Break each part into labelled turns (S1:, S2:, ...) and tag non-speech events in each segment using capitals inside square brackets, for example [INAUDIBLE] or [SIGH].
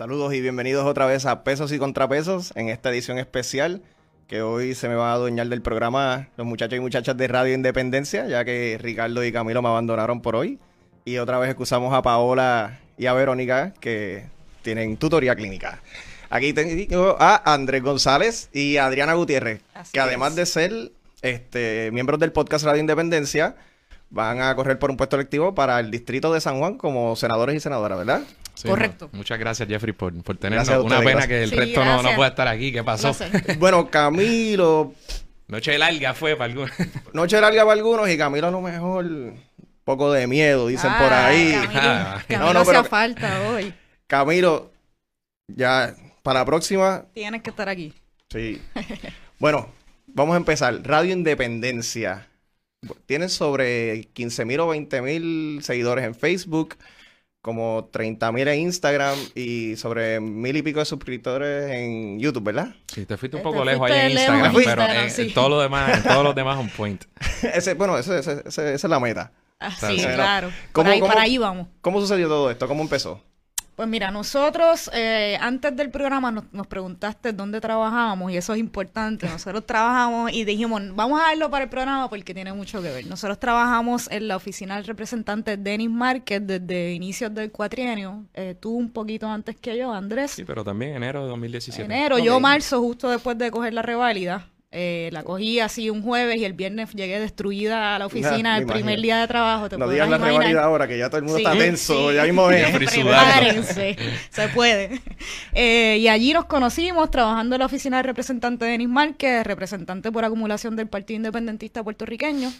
S1: Saludos y bienvenidos otra vez a Pesos y Contrapesos en esta edición especial que hoy se me va a adueñar del programa los muchachos y muchachas de Radio Independencia, ya que Ricardo y Camilo me abandonaron por hoy. Y otra vez excusamos a Paola y a Verónica que tienen tutoría clínica. Aquí tengo a Andrés González y a Adriana Gutiérrez,
S2: Así
S1: que además
S2: es.
S1: de ser este, miembros del podcast Radio Independencia, van a correr por un puesto electivo para el distrito de San Juan como senadores y senadoras, ¿verdad?
S3: Sí,
S2: Correcto.
S3: no. Muchas gracias, Jeffrey, por, por tenernos. Una pena
S1: gracias.
S3: que el
S2: Sí,
S3: resto no, no pueda estar aquí. ¿Qué pasó? [LAUGHS]
S1: Bueno, Camilo,
S3: Noche larga fue para algunos. [LAUGHS]
S1: noche larga para algunos y Camilo a lo mejor un poco de miedo, dicen por
S2: Ah,
S1: ahí.
S2: Camilo,
S3: Ah.
S2: Camilo
S1: No, pero-
S2: falta hoy.
S1: Camilo, ya para la próxima,
S2: Tienes que estar aquí.
S1: sí. Bueno, vamos a empezar. Radio Independencia. Tienen sobre 15 mil o 20 mil seguidores en Facebook, como 30 mil en Instagram y sobre mil y pico de suscriptores en YouTube, ¿verdad?
S3: Sí, te fuiste un
S2: Te
S3: poco lejos ahí en
S2: lejos
S3: Instagram,
S1: en
S3: pero
S2: Instagram,
S3: en,
S2: sí.
S3: en todo lo demás, en todos los demás on point. [LAUGHS]
S1: ese, bueno, ese- ese- ese- esa es la meta.
S2: Ah, sí, claro.
S1: ¿cómo-
S2: ahí,
S1: cómo-
S2: para ahí vamos.
S1: ¿Cómo sucedió todo esto? ¿Cómo empezó?
S2: Pues mira, nosotros eh, antes del programa nos, nos preguntaste dónde trabajábamos y eso es importante. [LAUGHS] Nosotros trabajamos y dijimos, vamos a verlo para el programa porque tiene mucho que ver. Nosotros trabajamos en la oficina del representante Denis Márquez desde inicios del cuatrienio. Eh, tú un poquito antes que yo, Andrés.
S3: Sí, pero también enero de 2017.
S2: enero, yo marzo, justo después de coger la reválida. Eh, la cogí así un jueves y el viernes llegué destruida a la oficina el primer
S1: imagino.
S2: día de trabajo. Te
S1: No digas la
S2: imaginar.
S1: rivalidad ahora, que ya todo el mundo
S2: Sí,
S1: está tenso,
S2: sí.
S1: ya mismo es. [LAUGHS]
S2: Prepárense, se puede. Eh, y allí nos conocimos trabajando en la oficina del representante Denis Márquez, representante por acumulación del Partido Independentista puertorriqueño.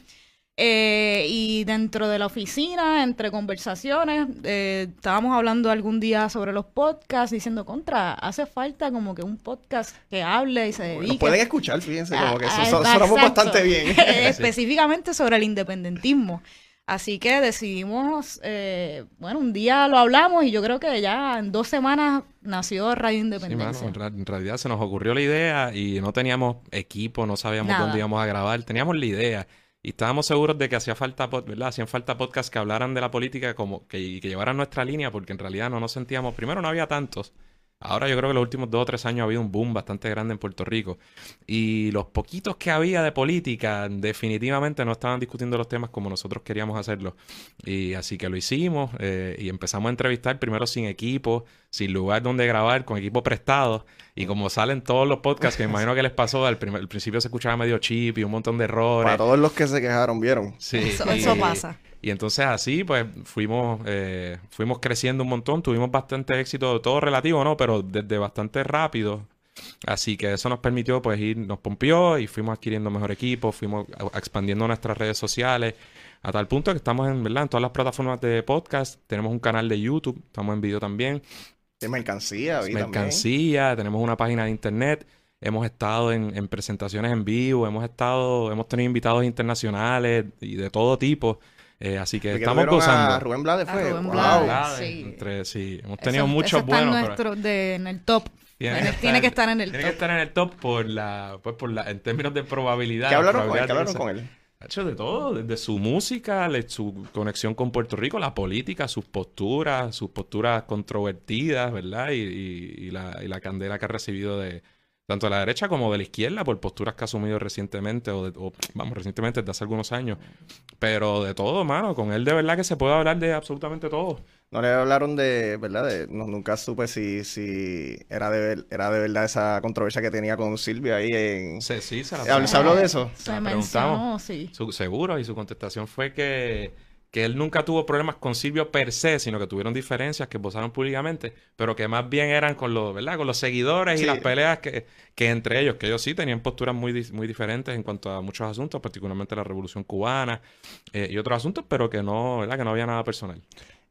S2: Eh, y dentro de la oficina, entre conversaciones, eh, estábamos hablando algún día sobre los podcasts, diciendo, contra, hace falta como que un podcast que hable y se dedique.
S1: Pueden escuchar, fíjense, como que
S2: Ah,
S1: so- so-
S2: exacto.
S1: sonamos bastante bien. [LAUGHS]
S2: Específicamente sobre el independentismo. Así que decidimos, eh, bueno, un día lo hablamos y yo creo que ya en dos semanas nació Radio
S3: Sí, mano,
S2: Independencia.
S3: en, realidad se nos ocurrió la idea y no teníamos equipo, no sabíamos
S2: Nada.
S3: dónde íbamos a grabar, teníamos la idea y estábamos seguros de que hacía falta, ¿verdad? Hacían falta podcasts que hablaran de la política como que, y que llevaran nuestra línea porque en realidad no nos sentíamos, primero no había tantos. Ahora yo creo que los últimos dos o tres años ha habido un boom bastante grande en Puerto Rico. Y los poquitos que había de política definitivamente no estaban discutiendo los temas como nosotros queríamos hacerlo. Y así que lo hicimos eh, y empezamos a entrevistar primero sin equipo, sin lugar donde grabar, con equipo prestado. Y como salen todos los podcasts, que me imagino que les pasó, al, primer- al principio se escuchaba medio chip y un montón de errores.
S1: Para todos los que se quejaron, ¿vieron?
S3: Sí,
S2: Eso-
S3: y-
S2: eso pasa.
S3: Y entonces así, pues, fuimos, eh, fuimos creciendo un montón, tuvimos bastante éxito, todo relativo, ¿no? Pero desde bastante rápido. Así que eso nos permitió, pues, ir, nos pompió y fuimos adquiriendo mejor equipo, fuimos expandiendo nuestras redes sociales, a tal punto que estamos en, ¿verdad? En todas las plataformas de podcast, tenemos un canal de YouTube, estamos en video también,
S1: De mercancía, vi también.
S3: mercancía, tenemos una página de internet, hemos estado en, en presentaciones en vivo, hemos estado, hemos tenido invitados internacionales y de todo tipo. Eh, así que estamos gozando.
S1: A Rubén Blades
S2: A
S1: fue.
S2: Rubén
S1: Wow.
S2: Blades.
S3: Blades,
S2: sí.
S3: entre- sí, hemos
S2: Eso-
S3: tenido
S2: eso
S3: muchos
S2: está en
S3: buenos. pero
S2: nuestro, de- en el top.
S3: tiene
S2: Tiene,
S3: que
S2: tiene
S3: estar-
S2: que estar en el
S3: tiene
S2: top.
S3: que estar en el top por la, pues por la, en términos de probabilidad.
S1: ¿Qué
S3: la
S1: hablaron con él?
S3: probabilidad
S1: ¿Qué hablaron con él?
S3: Ha hecho de todo, desde su música, le- su conexión con Puerto Rico, la política, sus posturas, sus posturas controvertidas, ¿verdad? Y, y- y la, y la candela que ha recibido de tanto de la derecha como de la izquierda por posturas que ha asumido recientemente, o, de- o, vamos, recientemente desde hace algunos años. Pero de todo, mano, con él de verdad que se puede hablar de absolutamente todo.
S1: No le hablaron de, ¿verdad? De, no, nunca supe si, si era, de, ver- era de verdad esa controversia que tenía con Silvia ahí en...
S3: Sí, sí, se la
S1: ¿Se habl- se habló de eso?
S2: Se
S3: La
S2: mencionó,
S3: preguntamos.
S2: sí.
S3: Su- seguro, y su contestación fue que, que él nunca tuvo problemas con Silvio per se, sino que tuvieron diferencias que posaron públicamente, pero que más bien eran con los, ¿verdad? Con los seguidores
S1: Sí.
S3: y las peleas que, que entre ellos, que ellos sí tenían posturas muy, muy diferentes en cuanto a muchos asuntos, particularmente la Revolución Cubana eh, y otros asuntos, pero que no, ¿verdad? Que no había nada personal.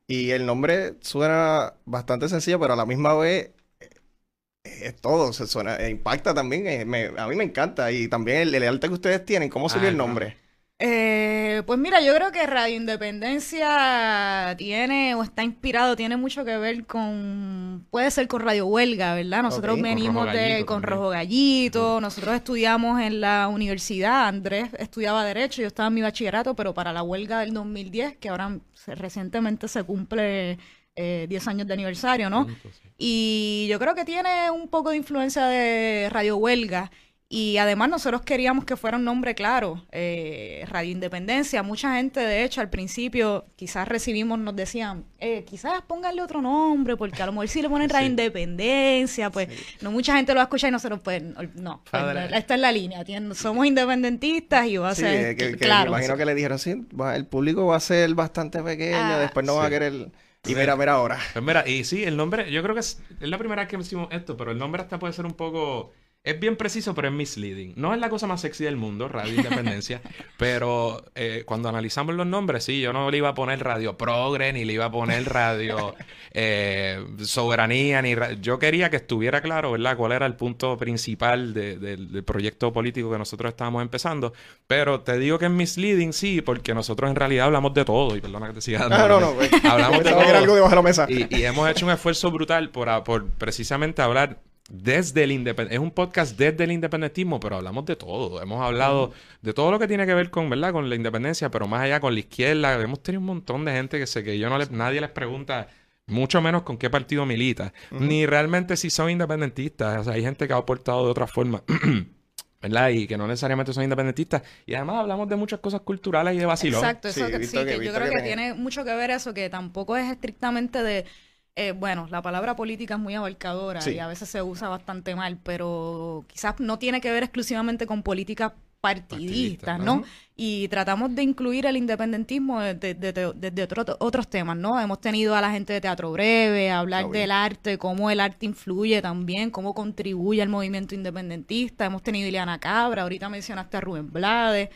S1: Y el nombre suena bastante sencillo, pero a la misma vez eh, es todo, se suena, eh, impacta también, eh, me- a mí me encanta. Y también el, el arte que ustedes tienen, ¿cómo
S3: Ah,
S1: el nombre?
S2: Eh, pues mira, yo creo que Radio Independencia tiene o está inspirado, tiene mucho que ver con, puede ser con Radio Huelga, ¿verdad? Nosotros
S1: con
S2: venimos
S3: Rojo
S2: de con
S3: también.
S2: Rojo Gallito, nosotros estudiamos en la universidad, Andrés estudiaba Derecho, yo estaba en mi bachillerato, pero para la huelga del 2010, que ahora se- recientemente se cumple eh, 10 años de aniversario, ¿no? Y yo creo que tiene un poco de influencia de Radio Huelga. Y además nosotros queríamos que fuera un nombre claro, eh, Radio Independencia. Mucha gente, de hecho, al principio quizás recibimos, nos decían, eh, quizás pónganle otro nombre, porque a lo mejor si le ponen [LAUGHS] Radio
S3: Sí.
S2: Independencia, pues no mucha gente lo va a escuchar y nosotros, pues no, pues,
S3: Padre.
S2: esta es la línea, ¿entiendes? somos independentistas y va a
S1: Sí,
S2: ser
S1: que, que
S2: claro.
S1: me imagino que le dijeron, sí, va- el público va a ser bastante pequeño,
S2: Ah,
S1: después no va a querer... Y mira, mira ahora.
S3: Pues mira, y sí, el nombre, yo creo que es, es la primera vez que decimos esto, pero el nombre hasta puede ser un poco. Es bien preciso, pero es misleading. No es la cosa más sexy del mundo, Radio Independencia, [LAUGHS] pero eh, cuando analizamos los nombres, sí, yo no le iba a poner Radio Progre, ni le iba a poner Radio [LAUGHS] eh, Soberanía, ni ra- yo quería que estuviera claro, ¿verdad?, cuál era el punto principal de- del- del proyecto político que nosotros estábamos empezando. Pero te digo que es misleading, sí, porque nosotros en realidad hablamos de todo, y perdona que te siga dando.
S1: Ah, no,
S3: ¿verdad?
S1: no, pues,
S3: Hablamos [LAUGHS] de todo.
S1: algo debajo de la mesa.
S3: Y, y hemos hecho un esfuerzo brutal por, a- por precisamente hablar desde el independentismo. Es un podcast desde el independentismo, pero hablamos de todo. Hemos hablado de todo lo que tiene que ver con, ¿verdad? Con la independencia, pero más allá con la izquierda. Hemos tenido un montón de gente que sé que yo no le, nadie les pregunta, mucho menos con qué partido milita, ni realmente si son independentistas. O sea, hay gente que ha aportado de otra forma. [CLEARS THROAT] ¿Verdad? Y que no necesariamente son independentistas. Y además hablamos de muchas cosas culturales y de vacilón.
S2: Exacto, eso
S1: Sí,
S2: que, sí,
S1: que-
S2: que yo creo
S1: que tiene
S2: mucho que ver eso, que tampoco es estrictamente de, eh, bueno, la palabra política es muy abarcadora
S1: Sí.
S2: y a veces se usa bastante mal, pero quizás no tiene que ver exclusivamente con políticas partidistas, ¿no? Y tratamos de incluir el independentismo desde de, de- desde otro- otros temas, ¿no? Hemos tenido a la gente de Teatro Breve, a hablar del arte, cómo el arte influye también, cómo contribuye al movimiento independentista. Hemos tenido a Ileana Cabra, ahorita mencionaste a Rubén Blades.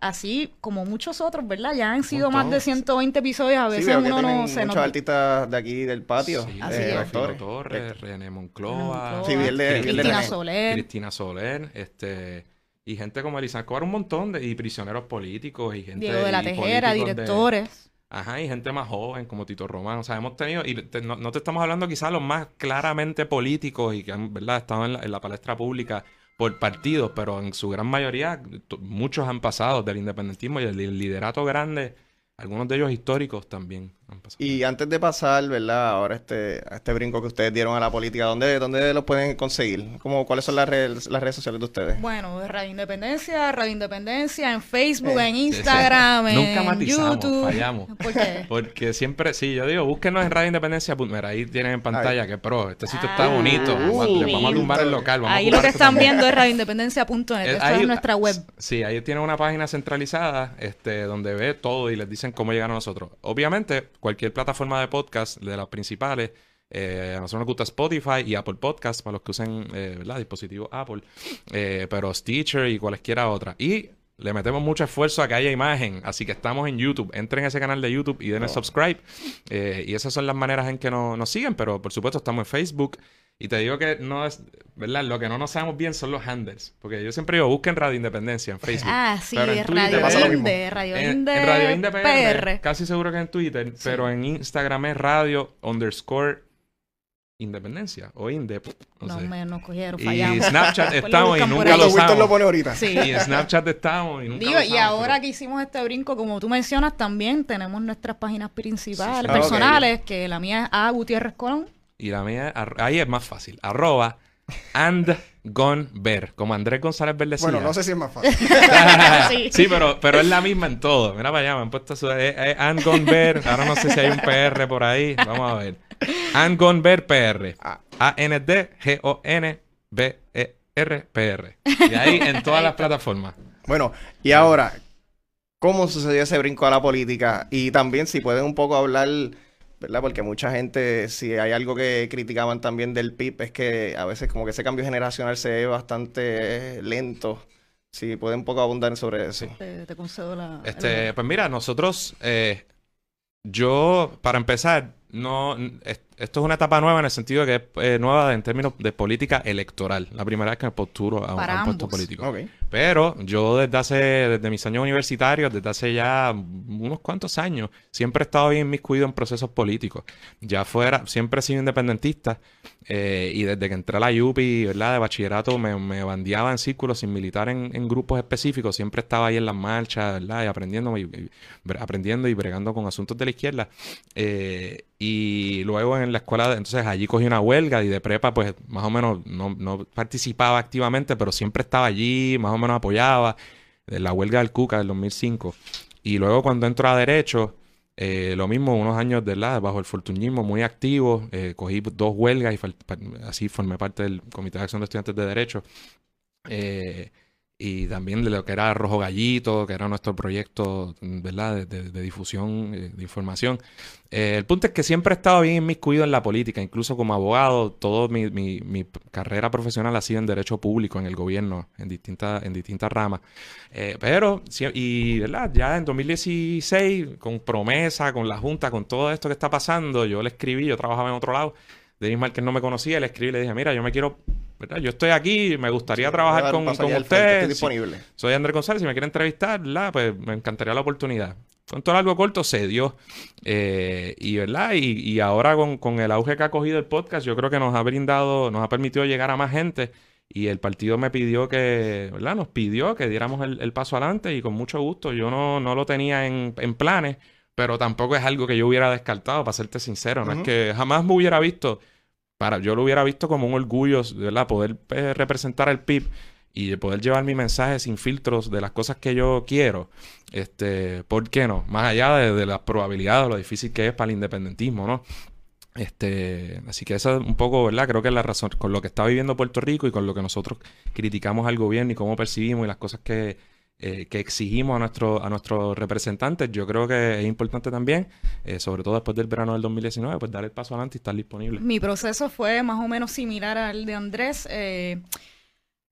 S2: Así como muchos otros, ¿verdad? Ya han sido más de 120 episodios, a veces uno no se
S1: muchos
S2: nos...
S1: artistas de aquí del patio,
S3: Sí,
S2: Así
S1: eh, actores.
S3: Torres, René Moncloa,
S2: Moncloa,
S1: Sí, vi el de- vi el de
S2: Cristina
S1: René.
S2: Soler.
S3: Cristina Soler, este, y gente como Elisa Escobar, un montón de, y prisioneros políticos, y gente
S2: Diego de la Tejera,
S3: de-
S2: directores.
S3: Ajá, y gente más joven como Tito Román. O sea, hemos tenido, y te- no, no te estamos hablando quizás los más claramente políticos y que han, ¿verdad?, estado en la, en la palestra pública por partidos, pero en su gran mayoría, muchos han pasado del independentismo y el, li- liderato grande, algunos de ellos históricos también.
S1: Y antes de pasar, ¿verdad? Ahora este, a este brinco que ustedes dieron a la política, ¿dónde, dónde los pueden conseguir? ¿Cómo, ¿Cuáles son las redes, las redes sociales de ustedes?
S2: Bueno, Radio Independencia, Radio Independencia, en Facebook,
S1: Eh,
S2: en Instagram, [LAUGHS] en
S3: Nunca matizamos,
S2: YouTube.
S3: fallamos. [LAUGHS]
S2: ¿Por qué?
S3: Porque siempre, sí, yo digo, búsquenos en Radio Independencia. Mira, ahí tienen en pantalla que pro, este sitio está
S2: Ah,
S3: bonito. Vamos a- le vamos a tumbar el local. Vamos
S2: Ahí lo que están
S3: también.
S2: viendo es radioindependencia.net.
S3: Eh,
S2: Esta
S3: ahí-
S2: es nuestra web.
S3: Sí, ahí tienen una página centralizada este, donde ve todo y les dicen cómo llegar a nosotros. Obviamente, cualquier plataforma de podcast de las principales, eh, a nosotros nos gusta Spotify y Apple Podcast para los que usen eh, ¿verdad? dispositivos Apple, eh, pero Stitcher y cualesquiera otra. Y le metemos mucho esfuerzo a que haya imagen, así que estamos en YouTube. Entren a ese canal de YouTube y denle subscribe. Eh, y esas son las maneras en que no- nos siguen, pero por supuesto estamos en Facebook. Y te digo que no es, ¿verdad? Lo que no nos sabemos bien son los handles. Porque yo siempre digo, busquen Radio Independencia en Facebook.
S2: Ah, sí,
S3: Pero en Twitter-
S2: Radio
S1: pasa.
S2: Inde, Radio
S3: en,
S2: Inde,
S3: en Radio Inde PR,
S2: PR.
S3: casi seguro que en Twitter, pero en Instagram es radio underscore independencia o inde, no,
S2: No,
S3: sé.
S2: me nos cogieron,
S3: Y
S2: fallamos.
S3: Snapchat [LAUGHS]
S2: Después lo
S3: estamos y nunca
S2: ahí.
S3: lo
S1: Wilton
S3: usamos.
S1: lo pone ahorita.
S2: Sí.
S3: Y en Snapchat estamos y nunca
S2: Digo,
S3: lo
S2: y
S3: usamos,
S2: ahora
S3: pero-
S2: que hicimos este brinco, como tú mencionas, también tenemos nuestras páginas principales,
S3: Sí,
S1: sí.
S2: personales, que la mía es A. Gutiérrez Colón.
S3: Y la mía, ahí es más fácil. Arroba and gone ver. Como Andrés González Verde decía.
S1: Bueno, no sé si es más fácil. [LAUGHS]
S2: Sí.
S3: sí, pero, pero es la misma en todo. Mira para allá, me han puesto su. eh, eh, and gone ver. Ahora no sé si hay un PR por ahí. Vamos a ver. And gone ver PR.
S1: Ah.
S3: A-N-D-G-O-N-B-E-R-P-R. Y ahí en todas las plataformas.
S1: Bueno, y ahora, ¿cómo sucedió ese brinco a la política? Y también si pueden un poco hablar, ¿verdad? Porque mucha gente, si hay algo que criticaban también del PIB, es que a veces como que ese cambio generacional se ve bastante lento. Si pueden un poco abundar sobre eso.
S2: Te, te concedo la...
S3: Este, pues mira, nosotros, eh, yo, para empezar, no, esto es una etapa nueva en el sentido de que es eh, nueva en términos de política electoral. La primera vez que me posturo a, un-
S2: Para
S3: a un puesto político. Pero yo desde hace, desde mis años universitarios, desde hace ya unos cuantos años, siempre he estado bien inmiscuido en procesos políticos. Ya fuera, siempre he sido independentista eh, y desde que entré a la UPI, ¿verdad? De bachillerato me, me bandeaba en círculos sin militar en, en grupos específicos. Siempre estaba ahí en las marchas, ¿verdad? Y aprendiendo y, aprendiendo y bregando con asuntos de la izquierda. Eh, y luego en la escuela, entonces allí cogí una huelga y de prepa, pues más o menos no, no participaba activamente, pero siempre estaba allí, más o menos apoyaba. De la huelga del Cuca del 2005. Y luego cuando entro a Derecho, eh, lo mismo, unos años de la, bajo el fortunismo, muy activo. eh, cogí dos huelgas y así formé parte del Comité de Acción de Estudiantes de Derecho. Eh, y también lo que era Rojo Gallito, que era nuestro proyecto, ¿verdad?, de, difusión eh, de información. Eh, el punto es que siempre he estado bien inmiscuido en la política, incluso como abogado, toda mi, mi- carrera profesional ha sido en derecho público, en el gobierno, en distintas, en distintas ramas. Eh, pero, y ¿verdad? ya en 2016, con promesa, con la Junta, con todo esto que está pasando, yo le escribí, yo trabajaba en otro lado, Denis Márquez no me conocía, le escribí y le dije, mira, yo me quiero, ¿verdad? Yo estoy aquí, me gustaría trabajar con, con
S1: allá al frente,
S3: usted.
S1: Estoy
S3: Sí.
S1: disponible.
S3: Soy Andrés González, si me quiere entrevistar, ¿verdad? Pues me encantaría la oportunidad. Con todo algo corto se dio. Eh, y, ¿verdad? Y, y ahora con, con el auge que ha cogido el podcast, yo creo que nos ha brindado, nos ha permitido llegar a más gente. Y el partido me pidió que, ¿verdad? Nos pidió que diéramos el, el paso adelante y con mucho gusto. Yo no, no lo tenía en, en planes, pero tampoco es algo que yo hubiera descartado, para serte sincero. No es que jamás me hubiera visto, para, yo lo hubiera visto como un orgullo, ¿verdad? Poder eh, representar al PIB y de poder llevar mi mensaje sin filtros de las cosas que yo quiero. Este, ¿por qué no? Más allá de, de las probabilidades, lo difícil que es para el independentismo, ¿no? Este, así que esa es un poco, ¿verdad? Creo que es la razón con lo que está viviendo Puerto Rico y con lo que nosotros criticamos al gobierno y cómo percibimos y las cosas que, eh, que exigimos a, nuestro, a nuestros representantes. Yo creo que es importante también, eh, sobre todo después del verano del 2019, pues dar el paso adelante y estar disponible.
S2: Mi proceso fue más o menos similar al de Andrés. Eh,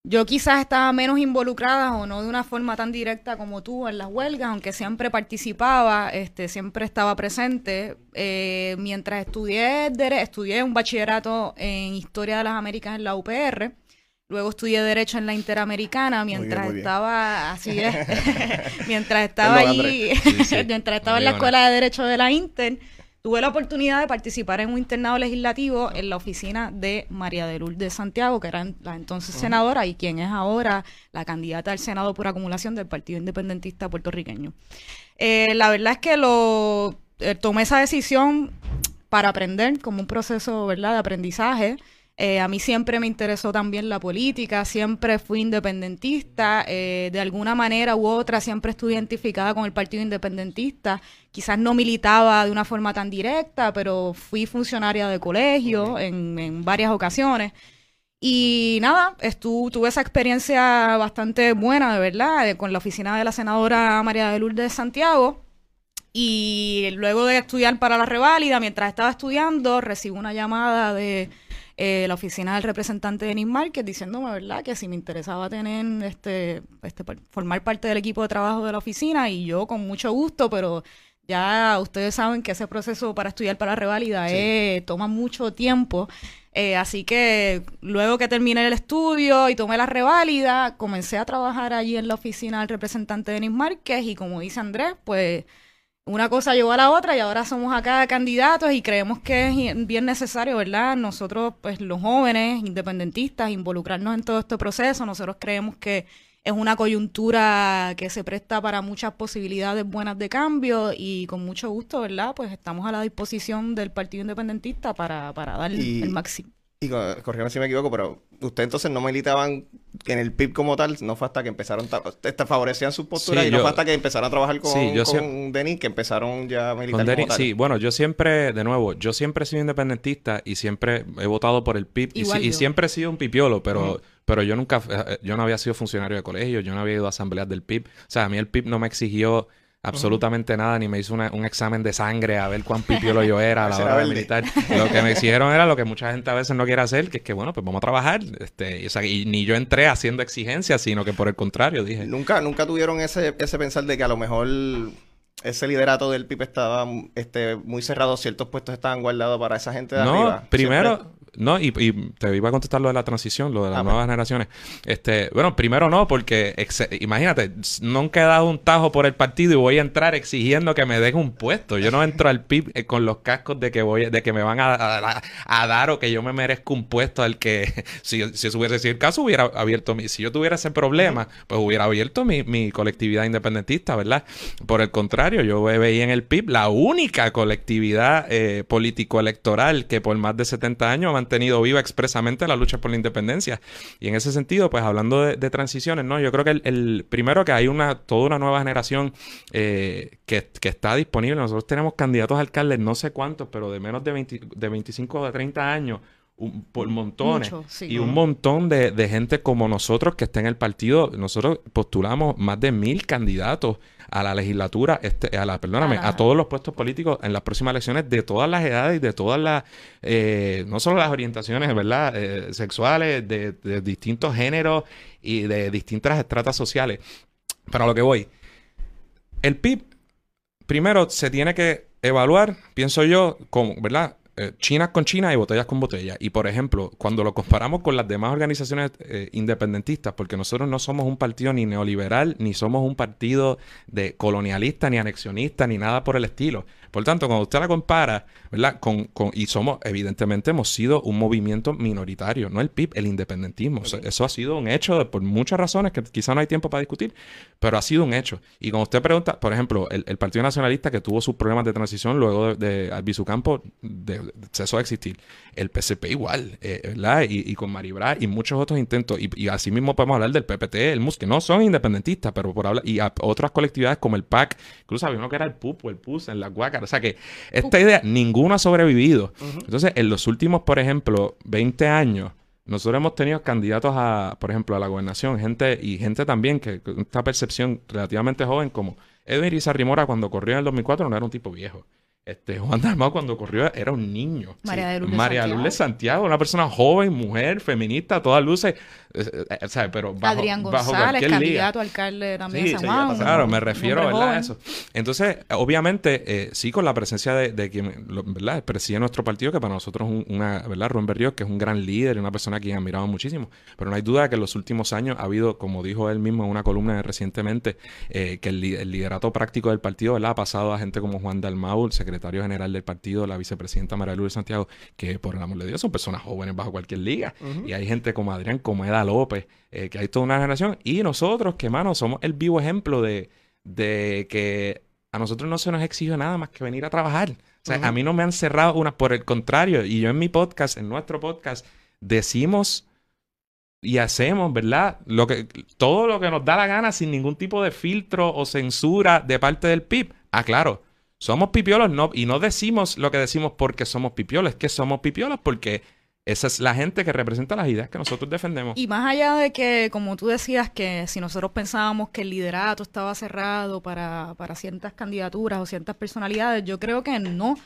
S2: yo quizás estaba menos involucrada o no de una forma tan directa como tú en las huelgas, aunque siempre participaba, este, siempre estaba presente. Eh, mientras estudié, estudié un bachillerato en Historia de las Américas en la UPR. Luego estudié Derecho en la Interamericana mientras
S1: muy bien.
S2: estaba, así es, [LAUGHS] [LAUGHS] mientras estaba allí,
S3: Sí, sí. [LAUGHS]
S2: mientras estaba en la. Escuela de Derecho de la Inter, tuve la oportunidad de participar en un internado legislativo en la oficina de María de Lourdes Santiago, que era la entonces senadora y quien es ahora la candidata al Senado por acumulación del Partido Independentista puertorriqueño. Eh, la verdad es que lo eh, tomé esa decisión para aprender como un proceso ¿verdad? de aprendizaje. Eh, a mí siempre me interesó también la política, siempre fui independentista, eh, de alguna manera u otra siempre estuve identificada con el Partido Independentista. Quizás no militaba de una forma tan directa, pero fui funcionaria de colegio en, en varias ocasiones. Y nada, estu- tuve esa experiencia bastante buena, de verdad, eh, con la oficina de la senadora María de Lourdes de Santiago. Y luego de estudiar para la reválida, mientras estaba estudiando, recibo una llamada de eh, la oficina del representante de Denis Márquez diciéndome, ¿verdad?, que si me interesaba tener, este, este, formar parte del equipo de trabajo de la oficina y yo con mucho gusto, pero ya ustedes saben que ese proceso para estudiar para la reválida
S1: Sí.
S2: eh, toma mucho tiempo. Eh, así que luego que terminé el estudio y tomé la reválida, comencé a trabajar allí en la oficina del representante Denis Márquez y como dice Andrés, pues una cosa llevó a la otra y ahora somos acá candidatos y creemos que es bien necesario, ¿verdad? Nosotros, pues los jóvenes independentistas, involucrarnos en todo este proceso. Nosotros creemos que es una coyuntura que se presta para muchas posibilidades buenas de cambio y con mucho gusto, ¿verdad? Pues estamos a la disposición del Partido Independentista para, para dar
S1: Y-
S2: el máximo.
S1: Y co- corrígame si me equivoco, pero ustedes entonces no militaban en el PIB como tal, no fue hasta que empezaron, favorecían sus posturas
S3: Sí,
S1: y no
S3: yo-
S1: fue hasta que empezaron a trabajar con,
S3: Sí, yo
S1: con
S3: siem-
S1: Denis que empezaron ya a militar
S3: Con
S1: como
S3: Denis-
S1: tal.
S3: sí, bueno, yo siempre, de nuevo, yo siempre he sido independentista y siempre he votado por el PIB y, si- y siempre he sido un pipiolo, pero,
S1: Ujú.
S3: pero yo nunca, eh, yo no había sido funcionario de colegio, yo no había ido a asambleas del PIB. O sea, a mí el PIB no me exigió absolutamente nada, ni me hizo una- un examen de sangre a ver cuán pipiolo yo era a la hora de militar. Lo que me exigieron era lo que mucha gente a veces no quiere hacer, que es que, bueno, pues vamos a trabajar. Este, y, o sea, y ni yo entré haciendo exigencias, sino que por el contrario dije,
S1: Nunca, nunca tuvieron ese, ese pensar de que a lo mejor ese liderato del PIB estaba este, muy cerrado, ciertos puestos estaban guardados para esa gente de
S3: no,
S1: arriba.
S3: primero,
S1: Siempre-
S3: no, y, y te iba a contestar lo de la transición, lo de las
S1: Ah,
S3: nuevas generaciones. Este, bueno, primero no, porque imagínate, nunca he dado un tajo por el partido y voy a entrar exigiendo que me den un puesto. Yo no entro al PIB eh, con los cascos de que voy, de que me van a, a- a dar o que yo me merezco un puesto al que, [LAUGHS] si, si eso hubiese sido el caso, hubiera abierto mi, si yo tuviera ese problema, pues hubiera abierto mi, mi colectividad independentista, ¿verdad? Por el contrario, yo ve- veía en el PIB la única colectividad eh, político-electoral que por más de 70 años ha mantenido viva expresamente la lucha por la independencia. Y en ese sentido, pues hablando de, transiciones, ¿no? Yo creo que el, el- primero que hay una, toda una nueva generación eh, que, que está disponible. Nosotros tenemos candidatos a alcaldes, no sé cuántos, pero de menos de, 20 de 25 o de 30 años. Un- por montones
S2: Mucho, sí.
S3: y un montón de, de gente como nosotros que está en el partido. Nosotros postulamos más de mil candidatos a la legislatura, este, a la, perdóname, a todos los puestos políticos en las próximas elecciones de todas las edades y de todas las, eh, no solo las orientaciones, ¿verdad? Eh, sexuales, de, de distintos géneros y de distintas estratas sociales. Pero a lo que voy, el PIB primero se tiene que evaluar, pienso yo, con, ¿verdad? Eh, China con China y botellas con botellas. Y por ejemplo, cuando lo comparamos con las demás organizaciones eh, independentistas, porque nosotros no somos un partido ni neoliberal, ni somos un partido de colonialista, ni anexionista, ni nada por el estilo. Por tanto, cuando usted la compara, ¿verdad? Con, con- y somos, evidentemente, hemos sido un movimiento minoritario, no el PIB, el independentismo. O sea, eso ha sido un hecho de- por muchas razones que quizá no hay tiempo para discutir, pero ha sido un hecho. Y cuando usted pregunta, por ejemplo, el, el Partido Nacionalista que tuvo sus problemas de transición luego de, de Campo, de, de- cesó de existir. El PSP igual, eh, ¿verdad? Y, y con Maribra y muchos otros intentos. Y, y así mismo podemos hablar del PPT, el MUS, que no son independentistas, pero por hablar, y a otras colectividades como el PAC, incluso había uno que era el PUP o el PUS en la Guácara. O sea que esta idea, ninguno ha sobrevivido. Entonces, en los últimos, por ejemplo, 20 años, nosotros hemos tenido candidatos a, por ejemplo, a la gobernación, gente y gente también que con esta percepción relativamente joven, como Edwin Rizarrimora cuando corrió en el 2004 no era un tipo viejo. Este, Juan Dalmau cuando corrió era un niño.
S2: María de Lourdes
S3: María
S2: Santiago.
S3: Lourdes Santiago, una persona joven, mujer, feminista, a todas luces, eh, eh, eh. Pero bajo,
S2: Adrián
S3: bajo
S2: González,
S3: liga.
S2: candidato a alcalde también
S3: Sí,
S2: de
S3: sí,
S2: San Juan.
S3: Claro, me refiero a eso. Entonces, obviamente, eh, sí, con la presencia de, de quien lo- ¿verdad? preside nuestro partido, que para nosotros es un- una, ¿verdad? Rubén Berrío, que es un gran líder y una persona a quien admiramos muchísimo. Pero no hay duda que en los últimos años ha habido, como dijo él mismo en una columna recientemente, que el, li- el liderato práctico del partido ¿verdad? ha pasado a gente como Juan Dalmau, el secretario general del partido, la vicepresidenta María Lourdes Santiago, que por el amor de Dios son personas jóvenes bajo cualquier liga. Y hay gente como Adrián Comeda López, eh, que hay toda una generación. Y nosotros, que mano, somos el vivo ejemplo de, de que a nosotros no se nos exige nada más que venir a trabajar. O sea, a mí no me han cerrado una, por el contrario. Y yo en mi podcast, en nuestro podcast, decimos y hacemos, ¿verdad? Lo que, todo lo que nos da la gana sin ningún tipo de filtro o censura de parte del PIB. Ah, claro. Somos pipiolos no, y no decimos lo que decimos porque somos pipiolos, es que somos pipiolos porque esa es la gente que representa las ideas que nosotros defendemos.
S2: Y más allá de que, como tú decías, que si nosotros pensábamos que el liderato estaba cerrado para, para ciertas candidaturas o ciertas personalidades, yo creo que no.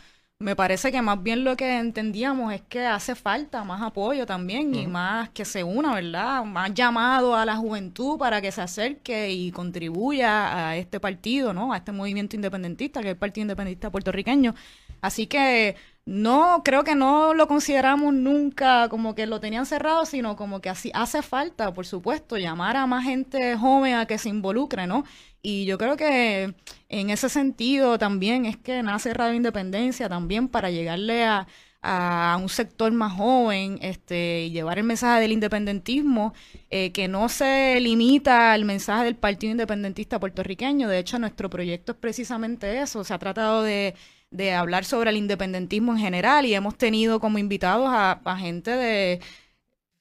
S2: Me parece que más bien lo que entendíamos es que hace falta más apoyo también y más que se una, ¿verdad? Más llamado a la juventud para que se acerque y contribuya a este partido, ¿no? A este movimiento independentista, que es el Partido Independentista Puertorriqueño. Así que no, creo que no lo consideramos nunca como que lo tenían cerrado, sino como que así hace falta, por supuesto, llamar a más gente joven a que se involucre, ¿no? Y yo creo que en ese sentido también es que nace Radio Independencia también para llegarle a, a un sector más joven este, y llevar el mensaje del independentismo eh, que no se limita al mensaje del Partido Independentista puertorriqueño. De hecho, nuestro proyecto es precisamente eso. Se ha tratado de, de hablar sobre el independentismo en general y hemos tenido como invitados a, a gente de...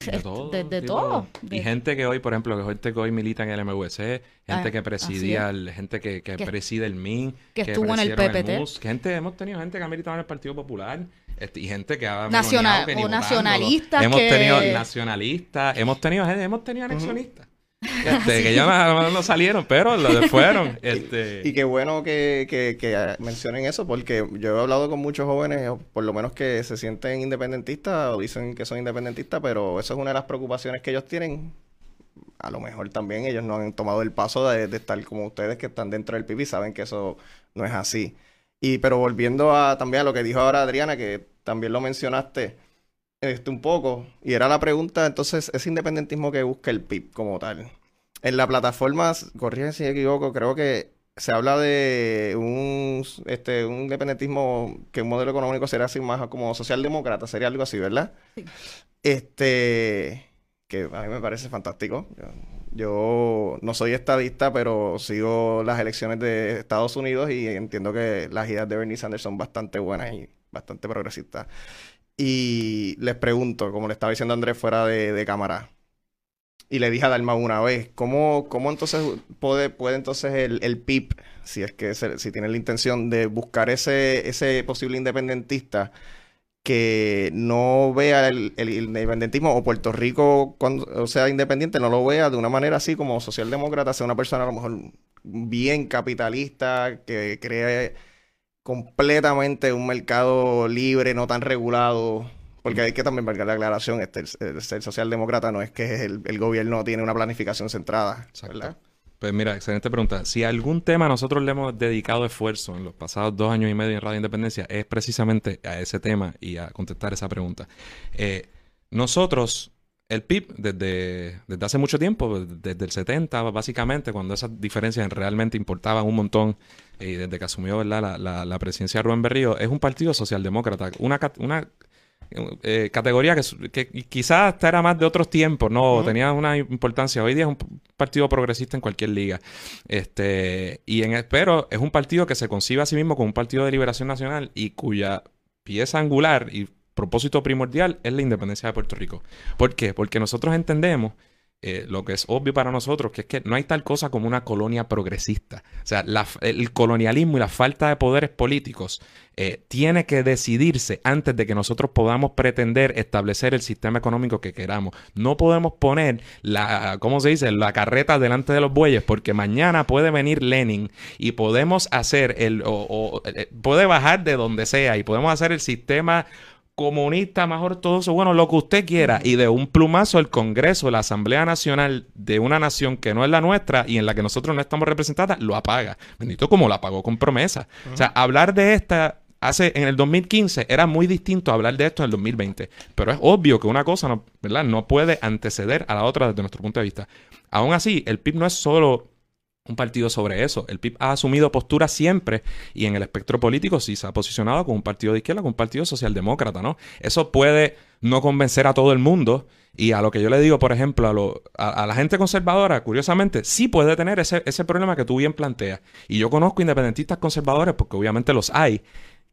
S3: De todo.
S2: de, de.
S3: Y gente que hoy, por ejemplo, que gente que hoy milita en el MVC, gente
S2: Ah,
S3: que presidía, el- gente que, que
S2: Que-
S3: preside el MIN,
S2: que estuvo en el PPT.
S3: MUS, gente, hemos tenido gente que ha militado en el Partido Popular este, y gente que ha
S2: Nacional-
S3: que
S2: o nacionalistas
S3: Hemos
S2: que-
S3: tenido nacionalistas, hemos tenido gente, hemos tenido anexionistas. Este, que ya no, no salieron, pero lo fueron. [LAUGHS] Este,
S1: Y qué bueno que, que- que, mencionen eso, porque yo he hablado con muchos jóvenes, por lo menos que se sienten independentistas o dicen que son independentistas, pero eso es una de las preocupaciones que ellos tienen. a lo mejor también ellos no han tomado el paso de, de estar como ustedes que están dentro del PIB y saben que eso no es así. Y pero volviendo a también a lo que dijo ahora Adriana, que también lo mencionaste este, un poco, y era la pregunta, entonces, ese independentismo que busca el PIB como tal. En la plataforma, corrígeme si me equivoco, creo que se habla de un, este, un independentismo que un modelo económico sería así más como socialdemócrata, sería algo así, ¿verdad?
S2: Sí.
S1: Este, que a mí me parece fantástico. Yo no soy estadista, pero sigo las elecciones de Estados Unidos y entiendo que las ideas de Bernie Sanders son bastante buenas y bastante progresistas. Y les pregunto, como le estaba diciendo Andrés fuera de, cámara, y le dije a Dalma una vez, ¿cómo, cómo entonces puede, puede entonces el, el PIB, si es que se- si tiene la intención de buscar ese, ese posible independentista que no vea el, el independentismo o Puerto Rico cuando sea independiente no lo vea de una manera así como socialdemócrata, sea una persona a lo mejor bien capitalista, que cree completamente un mercado libre, no tan regulado. Porque hay que también marcar la aclaración, este, el, socialdemócrata no es que el, el gobierno tiene una planificación centrada,
S3: Exacto.
S1: ¿verdad?
S3: Pues mira, excelente pregunta. Si algún tema nosotros le hemos dedicado esfuerzo en los pasados dos años y medio en Radio Independencia, es precisamente a ese tema y a contestar esa pregunta. Eh, nosotros, el PIB, desde, desde hace mucho tiempo, desde el 70, básicamente, cuando esas diferencias realmente importaban un montón, y desde que asumió ¿verdad? La, la, la presidencia de Rubén Berrío, es un partido socialdemócrata, una, eh, categoría que, quizás hasta era más de otros tiempos, no tenía una importancia. Hoy día es un partido progresista en cualquier liga. Este, y en pero es un partido que se concibe a sí mismo como un partido de liberación nacional y cuya pieza angular y propósito primordial es la independencia de Puerto Rico. ¿Por qué? Porque nosotros entendemos eh, lo que es obvio para nosotros, que es que no hay tal cosa como una colonia progresista. O sea, el colonialismo y la falta de poderes políticos eh, tiene que decidirse antes de que nosotros podamos pretender establecer el sistema económico que queramos. No podemos poner la, ¿cómo se dice? La carreta delante de los bueyes, porque mañana puede venir Lenin y podemos hacer el, o, o, eh, puede bajar de donde sea y podemos hacer el sistema comunista, más ortodoxo, bueno, lo que usted quiera, y de un plumazo el Congreso, la Asamblea Nacional de una nación que no es la nuestra y en la que nosotros no estamos representadas, lo apaga. Bendito como la apagó con promesa. O sea, hablar de esta hace en el 2015 era muy distinto a hablar de esto en el 2020, pero es obvio que una cosa no, ¿verdad? no puede anteceder a la otra desde nuestro punto de vista. Aún así, el PIB no es solo un partido sobre eso. El PIB ha asumido postura siempre y en el espectro político sí se ha posicionado como un partido de izquierda, como un partido socialdemócrata, ¿no? Eso puede no convencer a todo el mundo y a lo que yo le digo, por ejemplo, a, lo- a, a la gente conservadora, curiosamente, sí puede tener ese, ese problema que tú bien planteas. Y yo conozco independentistas conservadores, porque obviamente los hay,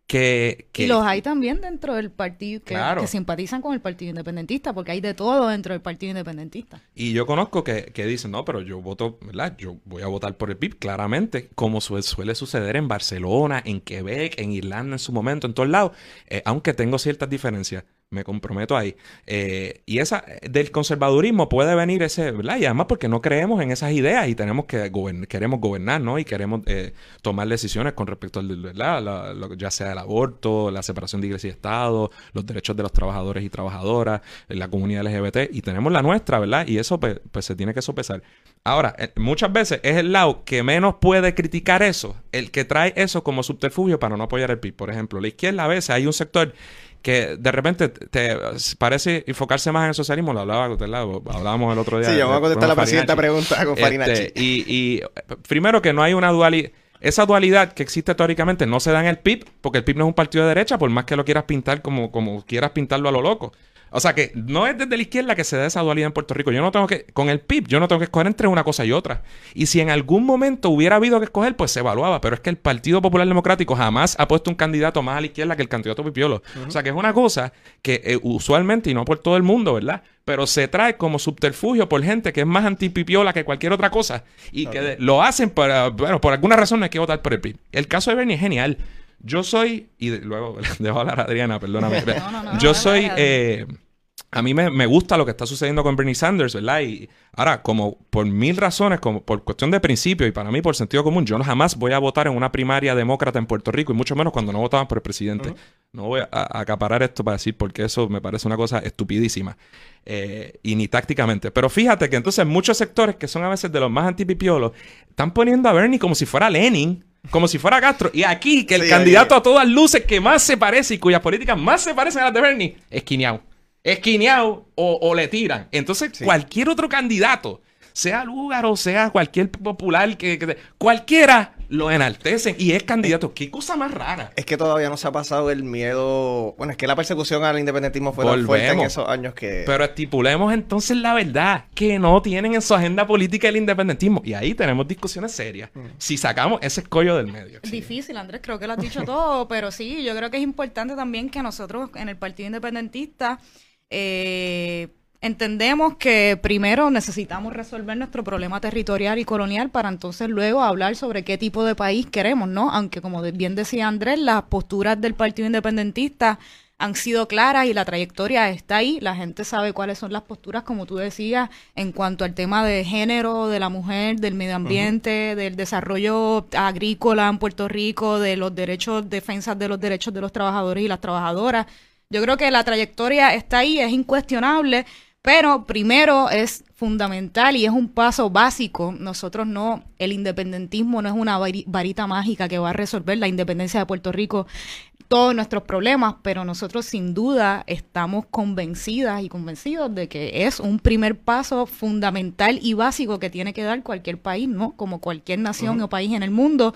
S3: que... que
S2: Y los hay también dentro del partido que,
S3: Claro.
S2: que simpatizan con el Partido Independentista, porque hay de todo dentro del Partido Independentista.
S3: Y yo conozco que, que dicen, no, pero yo voto, ¿verdad? Yo voy a votar por el PIB, claramente, como su- suele suceder en Barcelona, en Quebec, en Irlanda en su momento, en todos lados, eh, aunque tengo ciertas diferencias, me comprometo ahí. Eh, y esa, del conservadurismo puede venir ese, ¿verdad? Y además porque no creemos en esas ideas y tenemos que queremos gobernar, ¿no? Y queremos eh, tomar decisiones con respecto al, ¿verdad? La- ya sea el aborto, la separación de iglesia y Estado, los derechos de los trabajadores y trabajadoras, la comunidad LGBT, y tenemos la nuestra, ¿verdad? Y eso pues, pues se tiene que sopesar. Ahora, eh, muchas veces es el lado que menos puede criticar eso, el que trae eso como subterfugio para no apoyar el PIB. Por ejemplo, la izquierda a veces hay un sector que de repente te parece enfocarse más en el socialismo, lo hablaba, ¿verdad? hablábamos el otro día.
S1: Sí, yo voy a contestar la
S3: Farinacci.
S1: pregunta con
S3: Este,
S1: Farinacci.
S3: y, y, eh, primero que no hay una dualidad. Esa dualidad que existe teóricamente no se da en el PIB, porque el PIB no es un partido de derecha, por más que lo quieras pintar como, como quieras pintarlo a lo loco. O sea que no es desde la izquierda que se da esa dualidad en Puerto Rico. Yo no tengo que, con el PIB, yo no tengo que escoger entre una cosa y otra. Y si en algún momento hubiera habido que escoger, pues se evaluaba. Pero es que el Partido Popular Democrático jamás ha puesto un candidato más a la izquierda que el candidato Pipiolo. O sea que es una cosa que eh, usualmente, y no por todo el mundo, ¿verdad? Pero se trae como subterfugio por gente que es más antipipiola que cualquier otra cosa. Y que de- lo hacen para, bueno, por alguna razón no hay que votar por el PIB. El caso de Bernie es genial. Yo soy, y de- luego [LAUGHS] dejo hablar a Adriana, perdóname. [LAUGHS]
S2: No, no, no,
S3: Yo soy, eh, a mí me, me, gusta lo que está sucediendo con Bernie Sanders, ¿verdad? Y ahora, como por mil razones, como por cuestión de principio y para mí por sentido común, yo jamás voy a votar en una primaria demócrata en Puerto Rico y mucho menos cuando no votaban por el presidente. No voy a, acaparar esto para decir porque eso me parece una cosa estupidísima eh, y ni tácticamente. Pero fíjate que entonces muchos sectores que son a veces de los más antipipiolos están poniendo a Bernie como si fuera Lenin como si fuera Castro. Y aquí, que el candidato a todas luces que más se parece y cuyas políticas más se parecen a las de Bernie es Quiñao esquineado o, o le tiran. Entonces, cualquier otro candidato, sea lugar o sea cualquier popular, que, cualquiera lo enaltecen y es candidato. Qué cosa más rara.
S1: Es que todavía no se ha pasado el miedo. Bueno, es que la persecución al independentismo fue tan fuerte en esos años que.
S3: Pero estipulemos entonces la verdad, que no tienen en su agenda política el independentismo. Y ahí tenemos discusiones serias. Mm. Si sacamos ese escollo del medio.
S2: Difícil, Andrés, creo que lo has dicho todo, [LAUGHS] pero sí, yo creo que es importante también que nosotros en el Partido Independentista eh, entendemos que primero necesitamos resolver nuestro problema territorial y colonial para entonces luego hablar sobre qué tipo de país queremos, ¿no? Aunque como bien decía Andrés, las posturas del Partido Independentista han sido claras y la trayectoria está ahí. La gente sabe cuáles son las posturas, como tú decías, en cuanto al tema de género, de la mujer, del medio ambiente, del desarrollo agrícola en Puerto Rico, de los derechos, defensas de los derechos de los trabajadores y las trabajadoras. Yo creo que la trayectoria está ahí, es incuestionable, pero primero es fundamental y es un paso básico. Nosotros no, el independentismo no es una varita mágica que va a resolver la independencia de Puerto Rico todos nuestros problemas, pero nosotros sin duda estamos convencidas y convencidos de que es un primer paso fundamental y básico que tiene que dar cualquier país, ¿no? Como cualquier nación o país en el mundo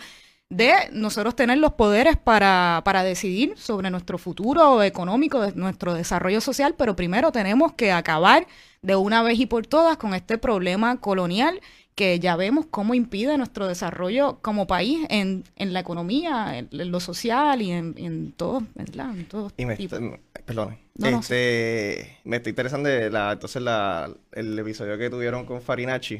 S2: de nosotros tener los poderes para, para decidir sobre nuestro futuro económico, de nuestro desarrollo social, pero primero tenemos que acabar de una vez y por todas con este problema colonial que ya vemos cómo impide nuestro desarrollo como país en, en la economía, en, lo social y en, en todo, En todo
S1: y me, perdón, este, me está interesando la, entonces la, el episodio que tuvieron con Farinacci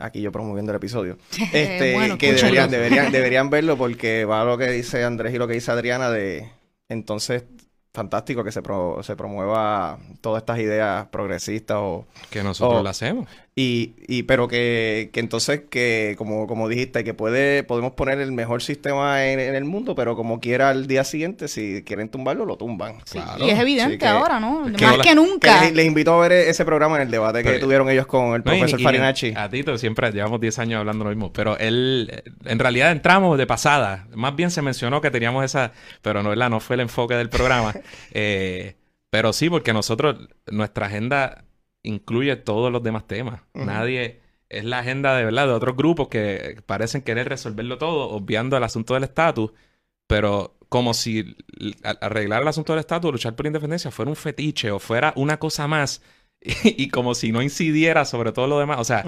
S1: aquí yo promoviendo el episodio, [LAUGHS] este, que deberían, deberían, deberían verlo porque va lo que dice Andrés y lo que dice Adriana de entonces fantástico que se, se promueva todas estas ideas progresistas o...
S3: Que nosotros lo hacemos.
S1: Y, y pero que, que, entonces que, como, como dijiste, que puede, podemos poner el mejor sistema en, el mundo, pero como quiera al día siguiente, si quieren tumbarlo, lo tumban.
S2: Y es evidente ahora, ¿no? Más que nunca.
S1: les, invito a ver ese programa en el debate que tuvieron ellos con el profesor Farinacci.
S3: A Tito siempre llevamos 10 años hablando lo mismo, pero él, en realidad entramos de pasada. Más bien se mencionó que teníamos esa, pero no, no fue el enfoque del programa. [LAUGHS] eh, pero sí, porque nosotros, nuestra agenda incluye todos los demás temas. Nadie es la agenda de verdad de otros grupos que parecen querer resolverlo todo, obviando el asunto del estatus, pero como si arreglar el asunto del estatus, luchar por la independencia fuera un fetiche o fuera una cosa más [LAUGHS] y, como si no incidiera sobre todo lo demás. O sea,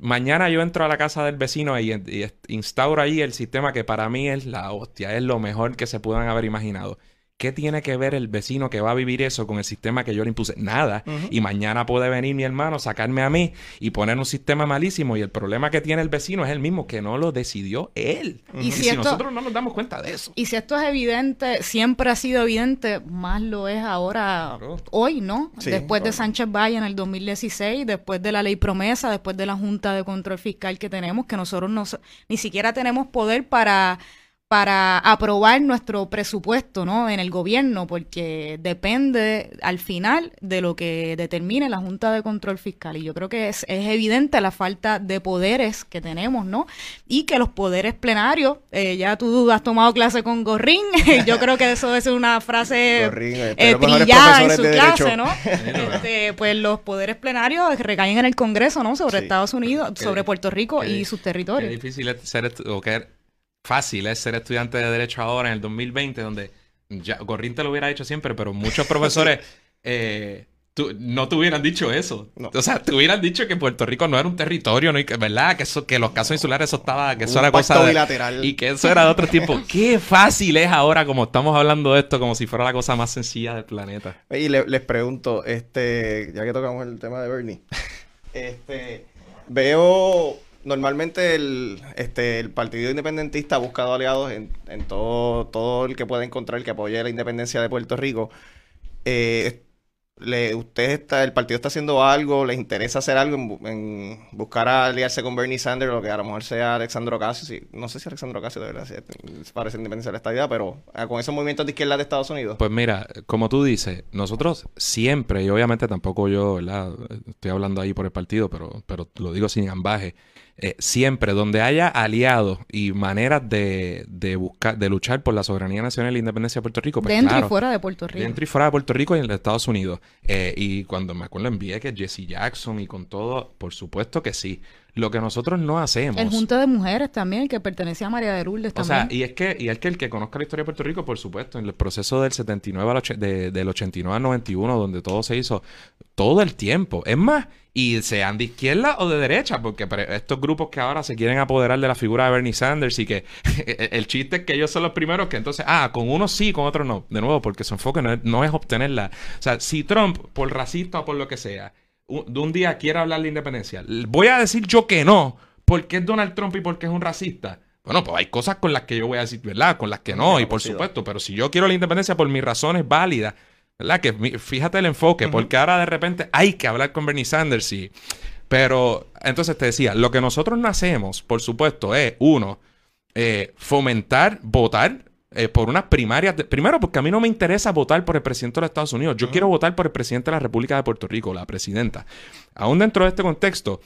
S3: mañana yo entro a la casa del vecino y, y instauro ahí el sistema que para mí es la hostia, es lo mejor que se puedan haber imaginado. ¿Qué tiene que ver el vecino que va a vivir eso con el sistema que yo le impuse? Nada. Y mañana puede venir mi hermano, sacarme a mí y poner un sistema malísimo. Y el problema que tiene el vecino es el mismo, que no lo decidió él. Y, si, nosotros no nos damos cuenta de eso.
S2: Y si esto es evidente, siempre ha sido evidente, más lo es ahora, hoy, ¿no? después de Sánchez Valle en el 2016, después de la ley promesa, después de la Junta de Control Fiscal que tenemos, que nosotros no, ni siquiera tenemos poder para para aprobar nuestro presupuesto ¿no? en el gobierno, porque depende al final de lo que determine la Junta de Control Fiscal. Y yo creo que es, es evidente la falta de poderes que tenemos, ¿no? Y que los poderes plenarios, eh, ya tú has tomado clase con Gorrín, [LAUGHS] yo creo que eso es una frase [LAUGHS] eh, eh trillada en su clase, ¿no? [LAUGHS] Este, pues los poderes plenarios recaen en el Congreso, ¿no? Sobre Estados Unidos, sobre Puerto Rico y sus territorios.
S3: Es difícil ser, o que fácil es ser estudiante de Derecho ahora en el 2020, donde ya, Gorrín te lo hubiera dicho siempre, pero muchos profesores [LAUGHS] eh, no te hubieran dicho eso. O sea, te hubieran dicho que Puerto Rico no era un territorio, ¿no? Y que, ¿verdad? Que, eso, que los casos insulares, eso estaba, que eso era cosa
S1: bilateral.
S3: Y que eso era de otro tiempo. [LAUGHS] Qué fácil es ahora, como estamos hablando de esto, como si fuera la cosa más sencilla del planeta.
S1: Y les pregunto, este, ya que tocamos el tema de Bernie, [LAUGHS] este, veo normalmente el, este, el Partido Independentista ha buscado aliados en, en todo, todo el que pueda encontrar que apoye la independencia de Puerto Rico. Eh, le, usted está, el partido está haciendo algo, les interesa hacer algo en, buscar aliarse con Bernie Sanders, o que a lo mejor sea Alexandro Ocasio, no sé si Alexandro Ocasio de verdad parece independencia de la estadía, pero ah, con esos movimientos de izquierda de Estados Unidos.
S3: Pues mira, como tú dices, nosotros siempre, y obviamente tampoco yo, ¿verdad? Estoy hablando ahí por el partido, pero, pero lo digo sin ambaje. Eh, siempre donde haya aliados y maneras de, buscar, de luchar por la soberanía nacional y la independencia de Puerto Rico.
S2: Pues dentro y fuera de Puerto Rico.
S3: Dentro y fuera de Puerto Rico y en los Estados Unidos. Eh, y cuando me acuerdo envié que Jesse Jackson y con todo, por supuesto que sí. Lo que nosotros no hacemos.
S2: El Junta de Mujeres también, que pertenecía a María de Lourdes también.
S3: O sea, y es que, y es que el que conozca la historia de Puerto Rico, por supuesto, en el proceso del 79 al del 89 al 91, donde todo se hizo todo el tiempo. Es más, y sean de izquierda o de derecha, porque estos grupos que ahora se quieren apoderar de la figura de Bernie Sanders y que [LAUGHS] el chiste es que ellos son los primeros que entonces, ah, con unos sí, con otros no. De nuevo, porque su enfoque no es, no es obtenerla. O sea, si Trump, por racista o por lo que sea, de un día quiere hablar de independencia, voy a decir yo que no, porque es Donald Trump y porque es un racista. Bueno, pues hay cosas con las que yo voy a decir, ¿verdad? Con las que no, y por supuesto, pero si yo quiero la independencia por mis razones válidas, ¿verdad? Que fíjate el enfoque, porque ahora de repente hay que hablar con Bernie Sanders y... Pero, entonces te decía, lo que nosotros no hacemos, por supuesto, es, uno, eh, fomentar, votar eh, por unas primarias. primero, porque a mí no me interesa votar por el presidente de los Estados Unidos. Yo quiero votar por el presidente de la República de Puerto Rico, la presidenta. Aún dentro de este contexto,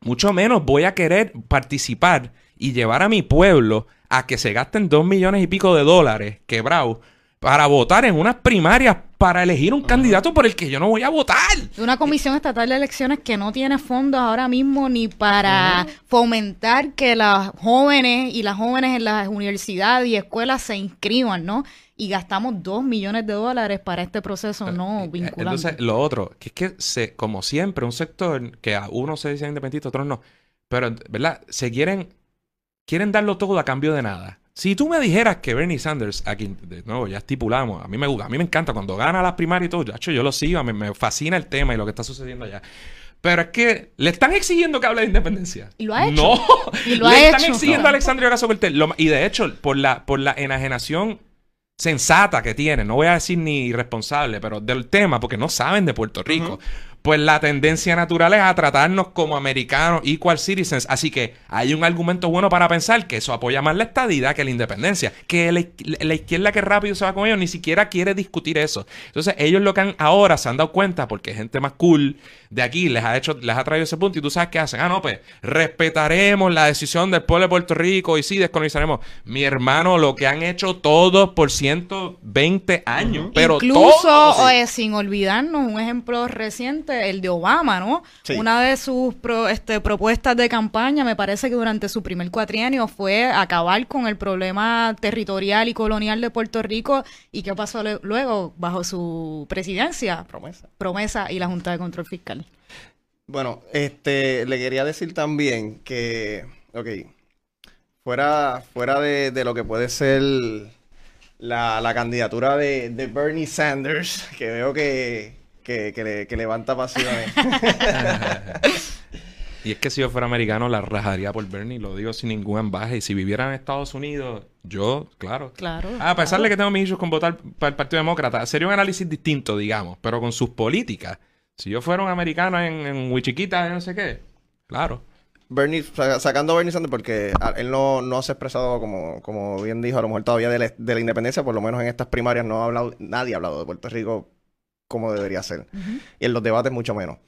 S3: mucho menos voy a querer participar y llevar a mi pueblo a que se gasten dos millones y pico de dólares quebrados para votar en unas primarias para elegir un candidato por el que yo no voy a votar.
S2: Una comisión estatal de elecciones que no tiene fondos ahora mismo ni para fomentar que las jóvenes y las jóvenes en las universidades y escuelas se inscriban, ¿no? Y gastamos dos millones de dólares para este proceso no eh, vinculante.
S3: Entonces, lo otro, que es que, se, como siempre, un sector que a uno se dice independentista, a otros no, pero, ¿verdad? Se quieren, quieren darlo todo a cambio de nada. Si tú me dijeras que Bernie Sanders, aquí de nuevo ya estipulamos, a mí me a mí me encanta cuando gana las primarias y todo, yo, yo lo sigo, me, me fascina el tema y lo que está sucediendo allá. Pero es que le están exigiendo que hable de independencia.
S2: Y lo ha hecho.
S3: No, y lo le están exigiendo a Alexandria Ocasio Y de hecho, por la, por la enajenación sensata que tiene, no voy a decir ni irresponsable, pero del tema, porque no saben de Puerto Rico pues la tendencia natural es a tratarnos como americanos, equal citizens. Así que hay un argumento bueno para pensar que eso apoya más la estadidad que la independencia. Que la, izquierda que rápido se va con ellos ni siquiera quiere discutir eso. Entonces, ellos lo que han ahora se han dado cuenta, porque gente más cool de aquí les ha hecho, les ha traído ese punto, y tú sabes qué hacen. Ah, no, pues respetaremos la decisión del pueblo de Puerto Rico y sí, descolonizaremos. Mi hermano, lo que han hecho todos por 120 años. Pero
S2: Incluso, sin olvidarnos, un ejemplo reciente el de Obama, ¿no? Una de sus este, propuestas de campaña, me parece que durante su primer cuatrienio fue acabar con el problema territorial y colonial de Puerto Rico. ¿Y qué pasó luego bajo su presidencia?
S1: Promesa.
S2: Promesa y la Junta de Control Fiscal.
S1: Bueno, este, le quería decir también que, ok, fuera, fuera de, lo que puede ser la, candidatura de, de Bernie Sanders, que veo que, que, levanta pasiones. [LAUGHS]
S3: y es que si yo fuera americano, la rajaría por Bernie, lo digo sin ningún ambaje. Y si viviera en Estados Unidos, yo, claro.
S2: Claro.
S3: a pesar de que tengo mis hijos con votar para el Partido Demócrata, sería un análisis distinto, digamos, pero con sus políticas. Si yo fuera un americano en, en Wichiquita, no sé qué, claro.
S1: Bernie, sacando a Bernie Sanders, porque él no, no se ha expresado como, como bien dijo, a lo mejor todavía de la, de la independencia, por lo menos en estas primarias no ha hablado, nadie ha hablado de Puerto Rico como debería ser. Y en los debates mucho menos.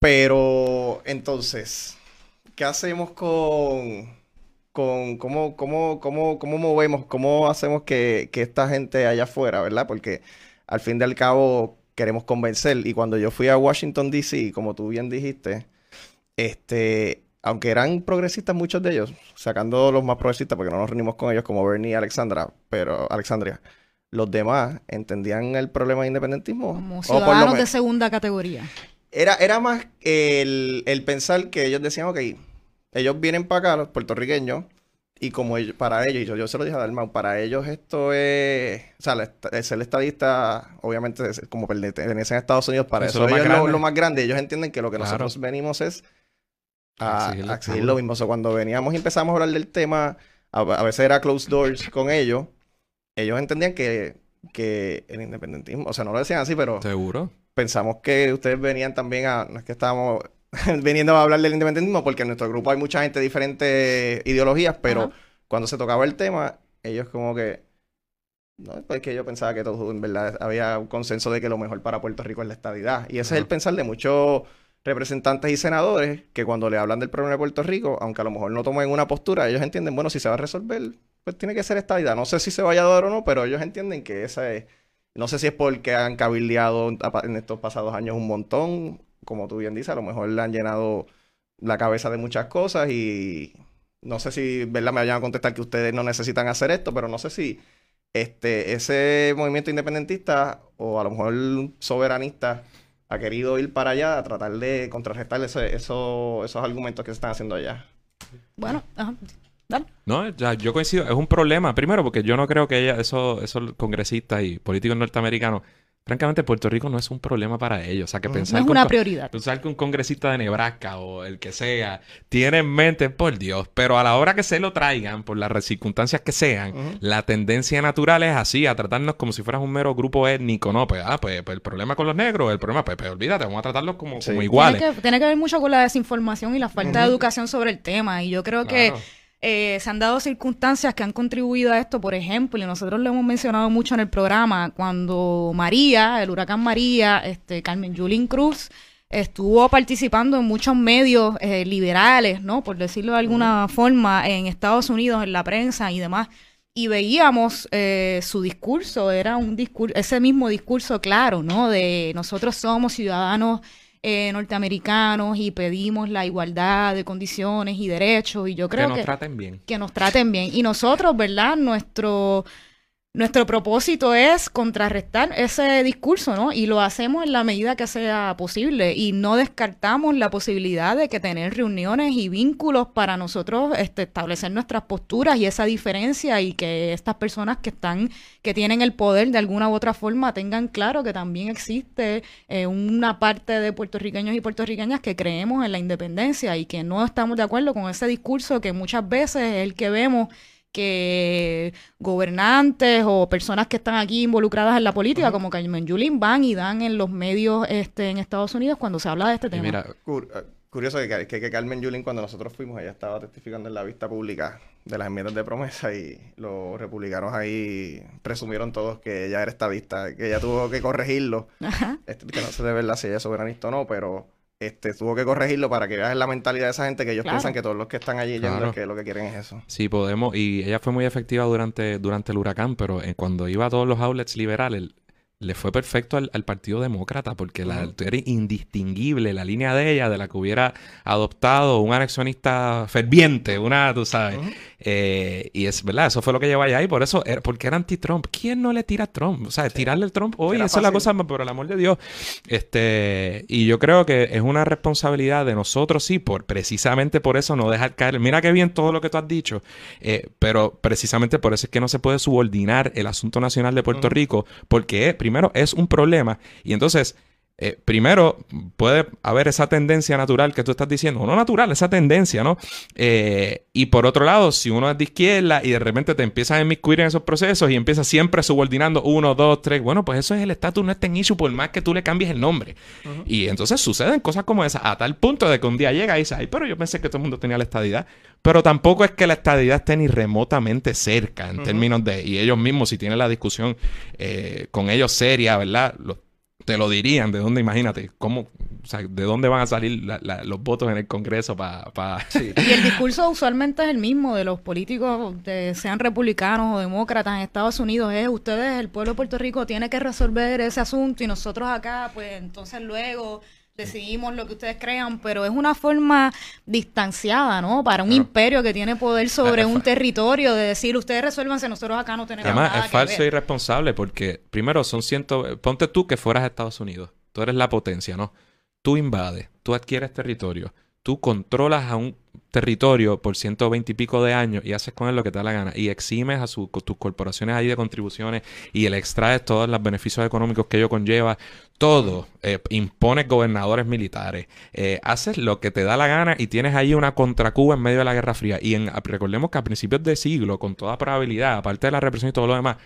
S1: Pero entonces, ¿qué hacemos con, con cómo, cómo, cómo, cómo movemos, cómo hacemos que, que esta gente allá afuera, ¿verdad? Porque al fin y al cabo queremos convencer. Y cuando yo fui a Washington, D.C., como tú bien dijiste, este, aunque eran progresistas muchos de ellos, sacando los más progresistas, porque no nos reunimos con ellos como Bernie y Alexandra, pero Alexandria, los demás entendían el problema de independentismo.
S2: Como ciudadanos de segunda categoría.
S1: Era, era más el, pensar que ellos decían, ok, ellos vienen para acá, los puertorriqueños, y como para ellos, y yo, yo se lo dije a Dalmau, para ellos esto es, o sea, ser estadista, obviamente, como pertenecen a Estados Unidos, para eso, ellos es lo, más grande. Ellos entienden que lo que nosotros venimos es a, exigir lo mismo. O sea, cuando veníamos y empezamos a hablar del tema, a, a veces era closed doors con ellos, ellos entendían que, que el independentismo, o sea, no lo decían así, pero...
S3: Seguro.
S1: pensamos que ustedes venían también a, no es que estábamos [LAUGHS] viniendo a hablar del independentismo, porque en nuestro grupo hay mucha gente de diferentes ideologías, pero
S2: Ajá.
S1: cuando se tocaba el tema, ellos como que, no, pues que yo pensaba que todo, en verdad, había un consenso de que lo mejor para Puerto Rico es la estadidad. Y ese es el pensar de muchos representantes y senadores que cuando le hablan del problema de Puerto Rico, aunque a lo mejor no tomen una postura, ellos entienden, bueno, si se va a resolver, pues tiene que ser estadidad. No sé si se vaya a dar o no, pero ellos entienden que esa es... No sé si es porque han cabildeado en estos pasados años un montón, como tú bien dices, a lo mejor le han llenado la cabeza de muchas cosas y no sé si, ¿verdad? Me vayan a contestar que ustedes no necesitan hacer esto, pero no sé si este, ese movimiento independentista o a lo mejor soberanista ha querido ir para allá a tratar de contrarrestar ese- eso- esos argumentos que se están haciendo allá.
S2: Bueno, ajá. Dale.
S3: No, ya, yo coincido, es un problema. Primero, porque yo no creo que ella, esos, esos congresistas y políticos norteamericanos, francamente, Puerto Rico no es un problema para ellos. O sea, que pensar
S2: No es
S3: que un
S2: una prioridad.
S3: Pensar que un congresista de Nebraska o el que sea tiene en mente, por Dios, pero a la hora que se lo traigan, por las circunstancias que sean, la tendencia natural es así, a tratarnos como si fueras un mero grupo étnico, ¿no? Pues, ah, pues, pues el problema con los negros, el problema, pues, pues, olvídate, vamos a tratarlos como,
S1: Sí.
S3: como
S1: Tiene
S3: iguales.
S2: Tiene que, tiene que ver mucho con la desinformación y la falta de educación sobre el tema. Y yo creo que. Eh, se han dado circunstancias que han contribuido a esto, por ejemplo, y nosotros lo hemos mencionado mucho en el programa, cuando María, el huracán María, este, Carmen Yulín Cruz, estuvo participando en muchos medios eh, liberales, ¿no? Por decirlo de alguna forma, en Estados Unidos, en la prensa y demás. Y veíamos eh, su discurso, era un discurso, ese mismo discurso claro, ¿no? De nosotros somos ciudadanos eh, norteamericanos y pedimos la igualdad de condiciones y derechos. Y yo
S3: que
S2: creo
S3: nos
S2: que,
S3: traten bien.
S2: que nos traten bien. Y nosotros, ¿verdad? Nuestro, nuestro propósito es contrarrestar ese discurso, ¿no? Y lo hacemos en la medida que sea posible. Y no descartamos la posibilidad de que tener reuniones y vínculos para nosotros este, establecer nuestras posturas y esa diferencia y que estas personas que están, que tienen el poder de alguna u otra forma tengan claro que también existe eh, una parte de puertorriqueños y puertorriqueñas que creemos en la independencia y que no estamos de acuerdo con ese discurso que muchas veces es el que vemos que gobernantes o personas que están aquí involucradas en la política, como Carmen Yulín, van y dan en los medios este, en Estados Unidos cuando se habla de este
S3: Y
S2: tema.
S3: mira,
S1: Cur- eh, curioso que, que, que Carmen Yulín, cuando nosotros fuimos, ella estaba testificando en la vista pública de las enmiendas de promesa y los republicanos ahí presumieron todos que ella era estadista, que ella tuvo que corregirlo.
S2: Ajá.
S1: Este, que no sé de verdad si ella es soberanista o no, pero este, tuvo que corregirlo para que veas la mentalidad de esa gente que ellos
S2: Claro.
S1: piensan que todos los que están allí
S3: Claro.
S1: que lo que quieren es eso.
S3: Sí, podemos. Y ella fue muy efectiva durante, durante el huracán, pero eh, cuando iba a todos los outlets liberales, le fue perfecto al, al Partido Demócrata porque la, era indistinguible la línea de ella de la que hubiera adoptado un anexionista ferviente, una, tú sabes. Eh, y es verdad, eso fue lo que llevó allá y por eso, era- porque era anti-Trump. ¿Quién no le tira a Trump? O sea, tirarle al Trump,
S1: Era
S3: esa es la cosa, por el amor de Dios. Este, y yo creo que es una responsabilidad de nosotros, sí, por precisamente por eso no dejar caer. Mira qué bien todo lo que tú has dicho, eh, pero precisamente por eso es que no se puede subordinar el asunto nacional de Puerto. Rico, porque eh, primero es un problema y entonces eh, primero, puede haber esa tendencia natural que tú estás diciendo, no natural, esa tendencia, ¿no? Eh, y por otro lado, si uno es de izquierda y de repente te empiezas a inmiscuir en esos procesos y empiezas siempre subordinando uno, dos, tres, bueno, pues eso es el estatus, no está en issue por más que tú le cambies el nombre. Y entonces suceden cosas como esas, a tal punto de que un día llega y dice, ay, pero yo pensé que todo el mundo tenía la estadidad. Pero tampoco es que la estadidad esté ni remotamente cerca en términos de, y ellos mismos, si tienen la discusión eh, con ellos seria, ¿verdad? Te lo dirían, de dónde, imagínate, cómo, o sea, de dónde van a salir la- la- los votos en el Congreso para...
S1: Sí. [LAUGHS]
S2: Y el discurso usualmente es el mismo de los políticos, de- sean republicanos o demócratas en Estados Unidos, es ustedes, el pueblo de Puerto Rico, tiene que resolver ese asunto y nosotros acá, pues entonces luego decidimos lo que ustedes crean, pero es una forma distanciada, ¿no? Para un
S3: Claro.
S2: imperio que tiene poder sobre
S3: Es
S2: un
S3: fa-
S2: territorio, de decir, ustedes resuélvanse, nosotros acá no tenemos
S3: Además,
S2: nada
S3: es
S2: que
S3: falso y irresponsable porque, primero, son ciento... Ponte tú que fueras a Estados Unidos. Tú eres la potencia, ¿no? Tú invades, tú adquieres territorio, tú controlas a un territorio por 120 y pico de años y haces con él lo que te da la gana y eximes a su- tus corporaciones ahí de contribuciones y le extraes todos los beneficios económicos que ello conlleva, todo, eh, impones gobernadores militares, eh, haces lo que te da la gana y tienes ahí una contra Cuba en medio de la Guerra Fría y en, recordemos que a principios de siglo, con toda probabilidad, aparte de la represión y todo lo demás,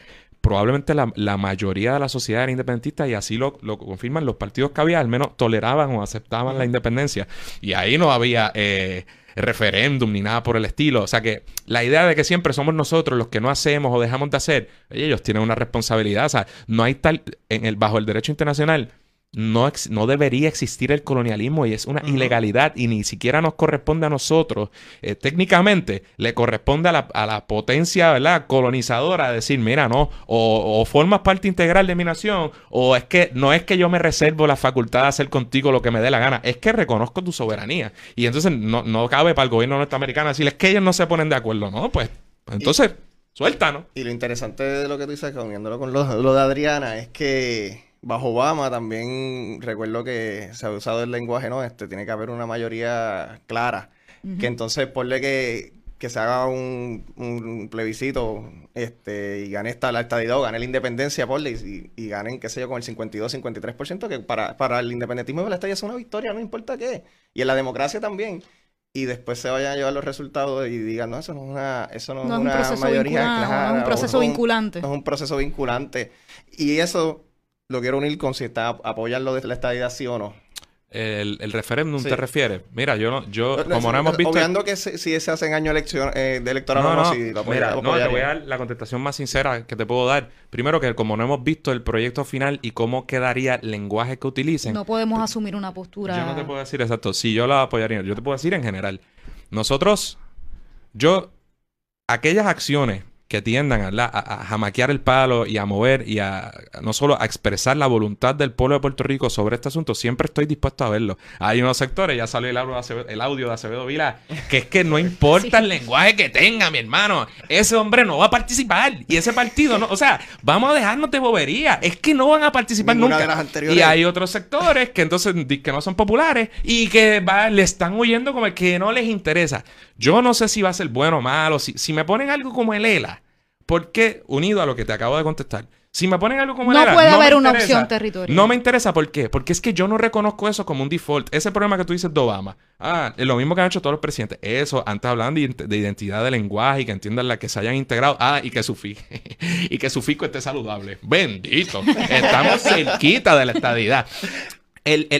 S3: probablemente la, la mayoría de la sociedad era independentista y así lo, lo confirman los partidos que había, al menos toleraban o aceptaban la independencia. Y ahí no había eh, referéndum ni nada por el estilo. O sea que la idea de que siempre somos nosotros los que no hacemos o dejamos de hacer, ellos tienen una responsabilidad. O sea, no hay tal, en el, bajo el derecho internacional, no, no debería existir el colonialismo y es una ilegalidad y ni siquiera nos corresponde a nosotros. Eh, técnicamente le corresponde a la, a la potencia ¿verdad? colonizadora decir, mira, no, o, o formas parte integral de mi nación o es que no es que yo me reservo la facultad de hacer contigo lo que me dé la gana, es que reconozco tu soberanía. Y entonces no, no cabe para el gobierno norteamericano decir, es que ellos no se ponen de acuerdo, ¿no? Pues entonces, suéltanos.
S1: Y lo interesante de lo que tú dices, uniéndolo con lo, lo de Adriana, es que bajo Obama también recuerdo que se ha usado el lenguaje, ¿no? Este, tiene que haber una mayoría clara. Que entonces ponle que, que se haga un, un plebiscito este, y gane esta, la estadidad o gane la independencia, ponle, y, y ganen, qué sé yo, con el 52, 53%, que para, para el independentismo de la estadía es una victoria, no importa qué. Y en la democracia también. Y después se vayan a llevar los resultados y digan, no, eso no es una, eso no,
S2: No es
S1: es
S2: un
S1: una mayoría clara,
S2: no es un proceso vinculante.
S1: no es un proceso vinculante. Y eso lo quiero unir con si está apoyan lo de la estadidad sí o no.
S3: El, el referéndum
S1: Sí.
S3: te refieres. Mira, yo no, yo,
S1: No,
S3: como no hemos visto.
S1: Obviando que se- si se hacen año elección, eh, de electoral
S3: No,
S1: no,
S3: no,
S1: si lo apoya-
S3: mira,
S1: lo
S3: no, te voy a dar la contestación más sincera que te puedo dar. Primero que como no hemos visto el proyecto final y cómo quedaría el lenguaje que utilicen,
S2: No podemos asumir una postura.
S3: yo no te puedo decir exacto si yo la apoyaría. Yo te puedo decir en general. Nosotros, yo, aquellas acciones que tiendan a, la- a- a jamaquear el palo y a mover y a, a no solo a expresar la voluntad del pueblo de Puerto Rico sobre este asunto, siempre estoy dispuesto a verlo. Hay unos sectores, ya salió el audio de Acevedo, el audio de Acevedo Vila, que es que no [LAUGHS] importa el lenguaje que tenga, mi hermano, ese hombre no va a participar y ese partido no, o sea, vamos a dejarnos de bobería, es que no van a participar
S1: Ninguna
S3: nunca.
S1: de las anteriores.
S3: Y hay otros sectores que entonces que no son populares y que va- le están huyendo como el que no les interesa. Yo no sé si va a ser bueno o malo. Si, si me ponen algo como el ELA, ¿por qué? Unido a lo que te acabo de contestar. Si me ponen algo como el
S2: No
S3: ELA,
S2: puede
S3: me
S2: haber una
S3: interesa.
S2: opción territorial.
S3: No me interesa, ¿por qué? Porque es que yo no reconozco eso como un default. Ese problema que tú dices de Obama. Ah, es lo mismo que han hecho todos los presidentes. Eso, antes hablaban de, de identidad de lenguaje y que entiendan la que se hayan integrado. Ah, y que su fi- [LAUGHS] y que su fisco esté saludable. Bendito. Estamos cerquita de la estadidad.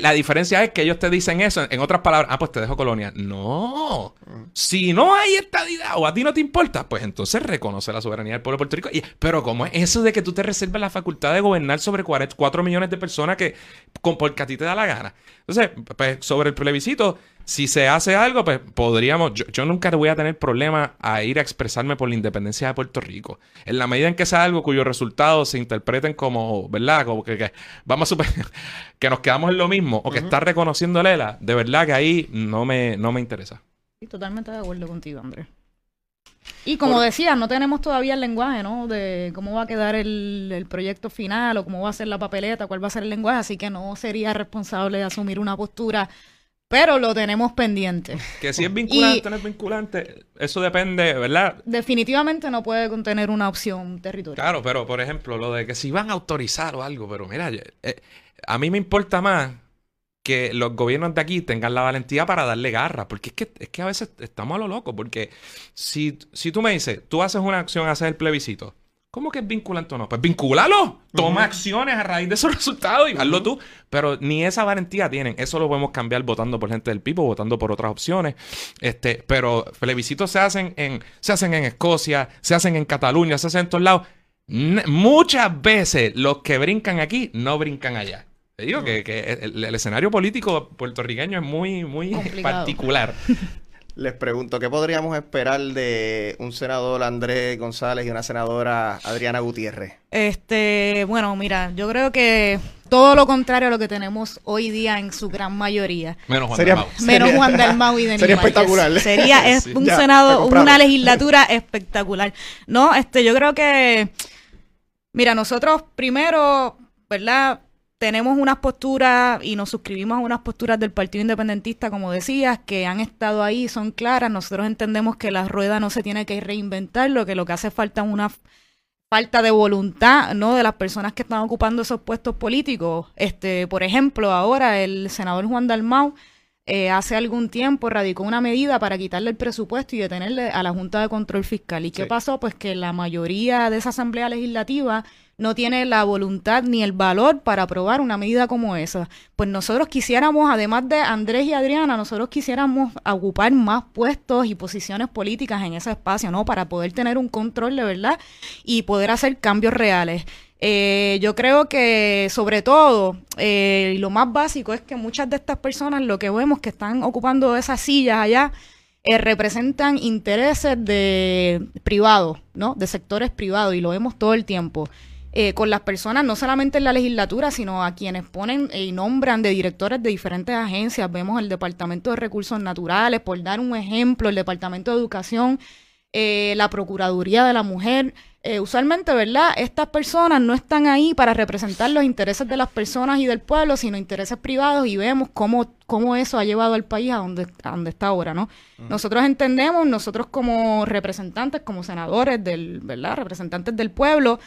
S3: La diferencia es que ellos te dicen eso, en otras palabras, ah, pues te dejo colonia. No. Si no hay estadidad o a ti no te importa, pues entonces reconoce la soberanía del pueblo de Puerto Rico. Y- pero ¿cómo es eso de que tú te reservas la facultad de gobernar sobre 4 millones de personas que con, porque a ti te da la gana? Entonces, pues sobre el plebiscito, si se hace algo, pues podríamos, yo, yo nunca voy a tener problema a ir a expresarme por la independencia de Puerto Rico. En la medida en que sea algo cuyos resultados se interpreten como, ¿verdad? Como que, que vamos a suponer [LAUGHS] que nos quedamos en lo mismo o que está reconociendo Lela, de verdad que ahí no me, no me interesa.
S2: Sí, totalmente de acuerdo contigo, Andrés. Y como decías, no tenemos todavía el lenguaje, ¿no? De cómo va a quedar el, el proyecto final o cómo va a ser la papeleta, cuál va a ser el lenguaje, así que no sería responsable de asumir una postura, pero lo tenemos pendiente.
S3: Que si es vinculante o no es vinculante, eso depende, ¿verdad?
S2: Definitivamente no puede contener una opción territorial.
S3: Claro, pero por ejemplo, lo de que si van a autorizar o algo, pero mira, eh, a mí me importa más que los gobiernos de aquí tengan la valentía para darle garra, porque es que, es que a veces estamos a lo loco, porque si, si tú me dices, tú haces una acción, haces el plebiscito, ¿cómo que es vinculante o no? Pues vincúlalo, toma acciones a raíz de esos [LAUGHS] resultados y hazlo tú, pero ni esa valentía tienen, eso lo podemos cambiar votando por gente del Pipo, votando por otras opciones, este, pero plebiscitos se hacen en, se hacen en Escocia, se hacen en Cataluña, se hacen en todos lados. N- muchas veces los que brincan aquí no brincan allá. Te digo que, que el, el escenario político puertorriqueño es muy, muy
S2: Complicado.
S3: particular. [LAUGHS]
S1: Les pregunto, ¿qué podríamos esperar de un senador Andrés González y una senadora Adriana Gutiérrez?
S2: Este, bueno, mira, yo creo que todo lo contrario a lo que tenemos hoy día en su gran mayoría.
S3: Menos Juan
S1: Sería-
S3: Dalmau.
S2: Menos
S1: Sería-
S2: Juan Dalmau y [LAUGHS] Denis
S1: sería
S2: Márquez.
S1: espectacular.
S2: Sería es
S3: Sí. [LAUGHS]
S2: un
S1: Ya,
S2: senado, una legislatura espectacular. No, este, yo creo que, mira, nosotros primero, ¿verdad? Tenemos unas posturas y nos suscribimos a unas posturas del Partido Independentista, como decías, que han estado ahí, son claras. Nosotros entendemos que la rueda no se tiene que reinventar, lo que lo que hace falta es una falta de voluntad, ¿no? De las personas que están ocupando esos puestos políticos. Este, por ejemplo, ahora el senador Juan Dalmau eh, hace algún tiempo radicó una medida para quitarle el presupuesto y detenerle a la Junta de Control Fiscal. ¿Y qué pasó? Pues que la mayoría de esa Asamblea Legislativa no tiene la voluntad ni el valor para aprobar una medida como esa. Pues nosotros quisiéramos, además de Andrés y Adriana, nosotros quisiéramos ocupar más puestos y posiciones políticas en ese espacio, ¿no? Para poder tener un control de verdad y poder hacer cambios reales. Eh, yo creo que sobre todo, eh, lo más básico es que muchas de estas personas, lo que vemos que están ocupando esas sillas allá, eh, representan intereses de privados, ¿no? De sectores privados y lo vemos todo el tiempo. Con las personas, no solamente en la legislatura, sino a quienes ponen y nombran de directores de diferentes agencias. Vemos el Departamento de Recursos Naturales, por dar un ejemplo, el Departamento de Educación, la Procuraduría de la Mujer, eh, usualmente, ¿verdad? Estas personas no están ahí para representar los intereses de las personas y del pueblo, sino intereses privados y vemos cómo, cómo eso ha llevado al país a donde, a donde está ahora, ¿no? Nosotros entendemos, nosotros como representantes, como senadores del, ¿verdad? Representantes del pueblo,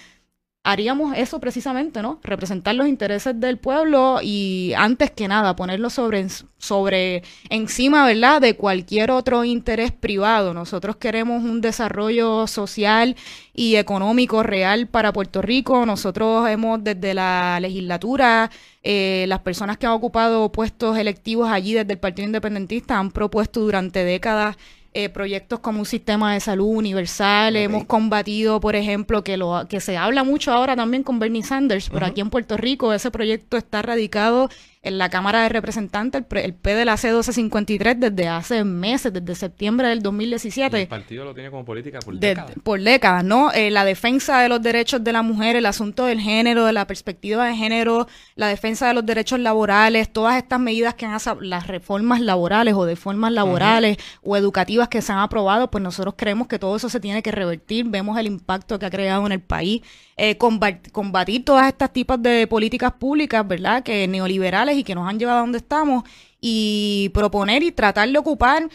S2: haríamos eso precisamente, ¿no? Representar los intereses del pueblo y antes que nada ponerlo sobre, sobre encima, ¿verdad? De cualquier otro interés privado. Nosotros queremos un desarrollo social y económico real para Puerto Rico. Nosotros hemos desde la legislatura, eh, las personas que han ocupado puestos electivos allí desde el Partido Independentista han propuesto durante décadas eh, proyectos como un sistema de salud universal. Hemos combatido, por ejemplo, que lo que se habla mucho ahora también con Bernie Sanders, pero aquí en Puerto Rico ese proyecto está radicado en la Cámara de Representantes, el, P de la C1253 desde hace meses, desde septiembre del 2017.
S3: el partido lo tiene como política por décadas.
S2: por décadas, ¿no? Eh, la defensa de los derechos de la mujer, el asunto del género, de la perspectiva de género, la defensa de los derechos laborales, todas estas medidas que han las reformas laborales o de formas laborales o educativas que se han aprobado, pues nosotros creemos que todo eso se tiene que revertir. Vemos el impacto que ha creado en el país. Eh, combatir todas estas tipos de políticas públicas, ¿verdad? Que neoliberales y que nos han llevado a donde estamos y proponer y tratar de ocupar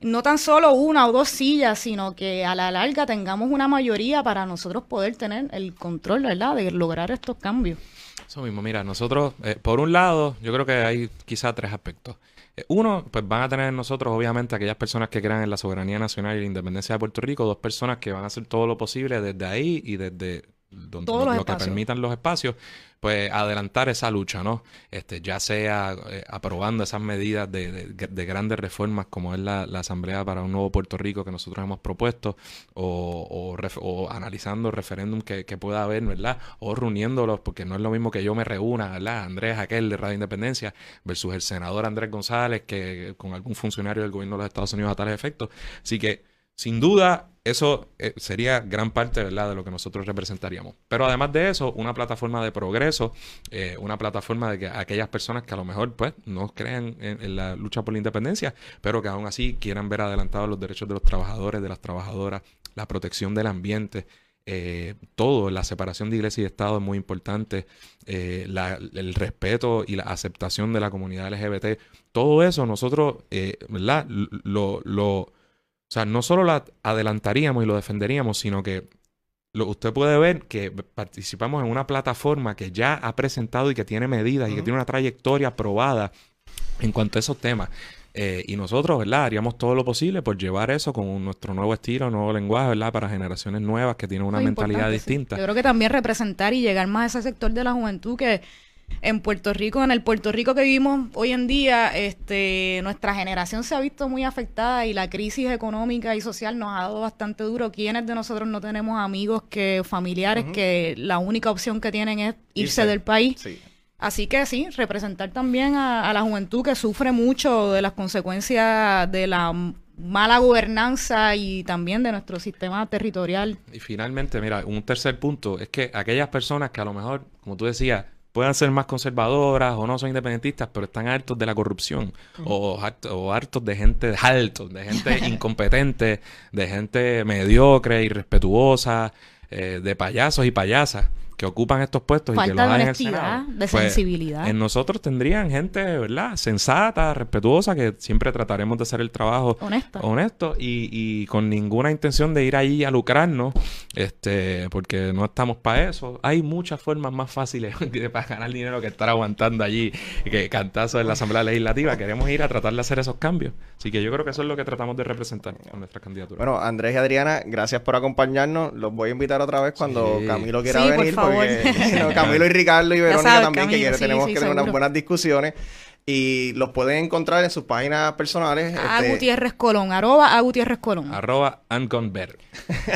S2: no tan solo una o dos sillas, sino que a la larga tengamos una mayoría para nosotros poder tener el control, ¿verdad? De lograr estos cambios.
S3: Eso mismo, mira, nosotros, eh, por un lado, yo creo que hay quizá tres aspectos. Eh, uno, pues van a tener nosotros, obviamente, aquellas personas que crean en la soberanía nacional y la independencia de Puerto Rico, dos personas que van a hacer todo lo posible desde ahí y desde donde, lo, que permitan los espacios, pues adelantar esa lucha, ¿no? Este, ya sea eh, aprobando esas medidas de, grandes reformas como es la, Asamblea para un Nuevo Puerto Rico que nosotros hemos propuesto, o, o, analizando referéndum que, pueda haber, ¿verdad? O reuniéndolos, porque no es lo mismo que yo me reúna, ¿verdad? Andrés aquel de Radio Independencia versus el senador Andrés González, que con algún funcionario del gobierno de los Estados Unidos a tales efectos. Así que, sin duda, eso eh, sería gran parte ¿verdad? de lo que nosotros representaríamos. Pero además de eso, una plataforma de progreso, eh, una plataforma de que aquellas personas que a lo mejor pues, no creen en, la lucha por la independencia, pero que aún así quieran ver adelantados los derechos de los trabajadores, de las trabajadoras, la protección del ambiente. Eh, todo, la separación de iglesia y Estado es muy importante, el respeto y la aceptación de la comunidad LGBT, todo eso nosotros, ¿verdad? Lo, o sea, no solo la adelantaríamos y lo defenderíamos, sino que lo, usted puede ver que participamos en una plataforma que ya ha presentado y que tiene medidas y que tiene una trayectoria probada en cuanto a esos temas. Eh, y nosotros, ¿verdad? Haríamos todo lo posible por llevar eso con nuestro nuevo estilo, nuevo lenguaje, ¿verdad? Para generaciones nuevas que tienen una mentalidad distinta.
S2: Yo creo que también representar y llegar más a ese sector de la juventud que en Puerto Rico, en el Puerto Rico que vivimos hoy en día, este, nuestra generación se ha visto muy afectada y la crisis económica y social nos ha dado bastante duro. ¿Quiénes de nosotros no tenemos amigos que familiares que la única opción que tienen es irse, del país? Así que sí, representar también a, la juventud que sufre mucho de las consecuencias de la mala gobernanza y también de nuestro sistema territorial.
S3: Y finalmente, mira, un tercer punto es que aquellas personas que a lo mejor, como tú decías, puedan ser más conservadoras o no son independentistas, pero están hartos de la corrupción. O, hartos, de gente hartos, de gente [LAUGHS] incompetente, de gente mediocre, irrespetuosa, eh, de payasos y payasas que ocupan estos puestos y que lo dan en el Senado.
S2: de pues, sensibilidad.
S3: En nosotros tendrían gente, ¿verdad? Sensata, respetuosa, que siempre trataremos de hacer el trabajo honesto, y, y, con ninguna intención de ir ahí a lucrarnos este, porque no estamos para eso. Hay muchas formas más fáciles [LAUGHS] de para ganar dinero que estar aguantando allí, que cantazo en la Asamblea Legislativa. Queremos ir a tratar de hacer esos cambios. Así que yo creo que eso es lo que tratamos de representar con nuestra candidatura.
S1: Bueno, Andrés y Adriana, gracias por acompañarnos. Los voy a invitar otra vez cuando
S3: Sí.
S1: Camilo quiera
S2: Sí, por
S1: venir,
S2: favor.
S1: porque [LAUGHS] no, Camilo y Ricardo y Verónica
S2: sabes,
S1: también, que quieren-
S2: sí,
S1: tenemos
S2: sí,
S1: que tener unas buenas discusiones. Y los pueden encontrar en sus páginas personales.
S2: A
S1: este,
S2: Gutiérrez Colón, arroba a Gutiérrez Colón.
S3: Arroba Anconver.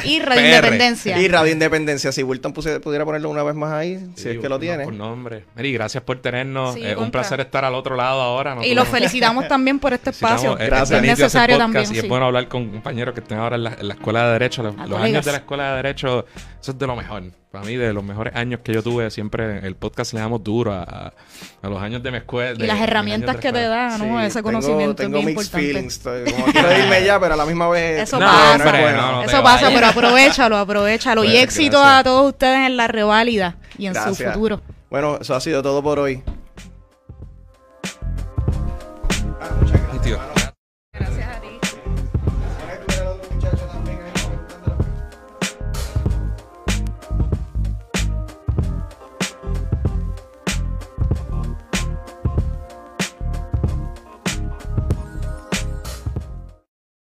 S2: Y [LAUGHS] Radio. Independencia.
S1: Y Radio Independencia. Si Wilton pudiera ponerlo una vez más ahí, si es que lo
S3: no,
S1: tiene.
S3: Por nombre. Mary, gracias por tenernos.
S2: Sí,
S3: Eh, un placer estar al otro lado ahora.
S2: Y los felicitamos también por este espacio.
S1: Gracias.
S3: es
S2: Es necesario
S3: podcast
S2: también.
S3: Y es bueno hablar con compañeros que estén ahora en la, en la escuela de Derecho. Los,
S2: A
S3: los
S2: colegas.
S3: años de la escuela de Derecho, eso es de lo mejor. Para mí, de los mejores años que yo tuve, siempre el podcast le damos duro a, a- a los años de mi escuela.
S2: Y las herramientas que te da, ¿no?
S1: Sí,
S2: Ese
S1: tengo-
S2: conocimiento
S1: tengo
S2: es bien
S1: mixed
S2: importante.
S1: feelings. Estoy como quiero irme ya, pero a la misma vez.
S2: Eso
S3: No,
S2: pasa.
S3: hombre,
S1: bueno.
S3: no,
S2: Eso pasa,
S3: vayas.
S2: pero aprovechalo, aprovechalo. y
S3: Pues,
S2: éxito
S3: gracias.
S2: a todos ustedes en la reválida y en su futuro.
S1: Bueno, eso ha sido todo por hoy.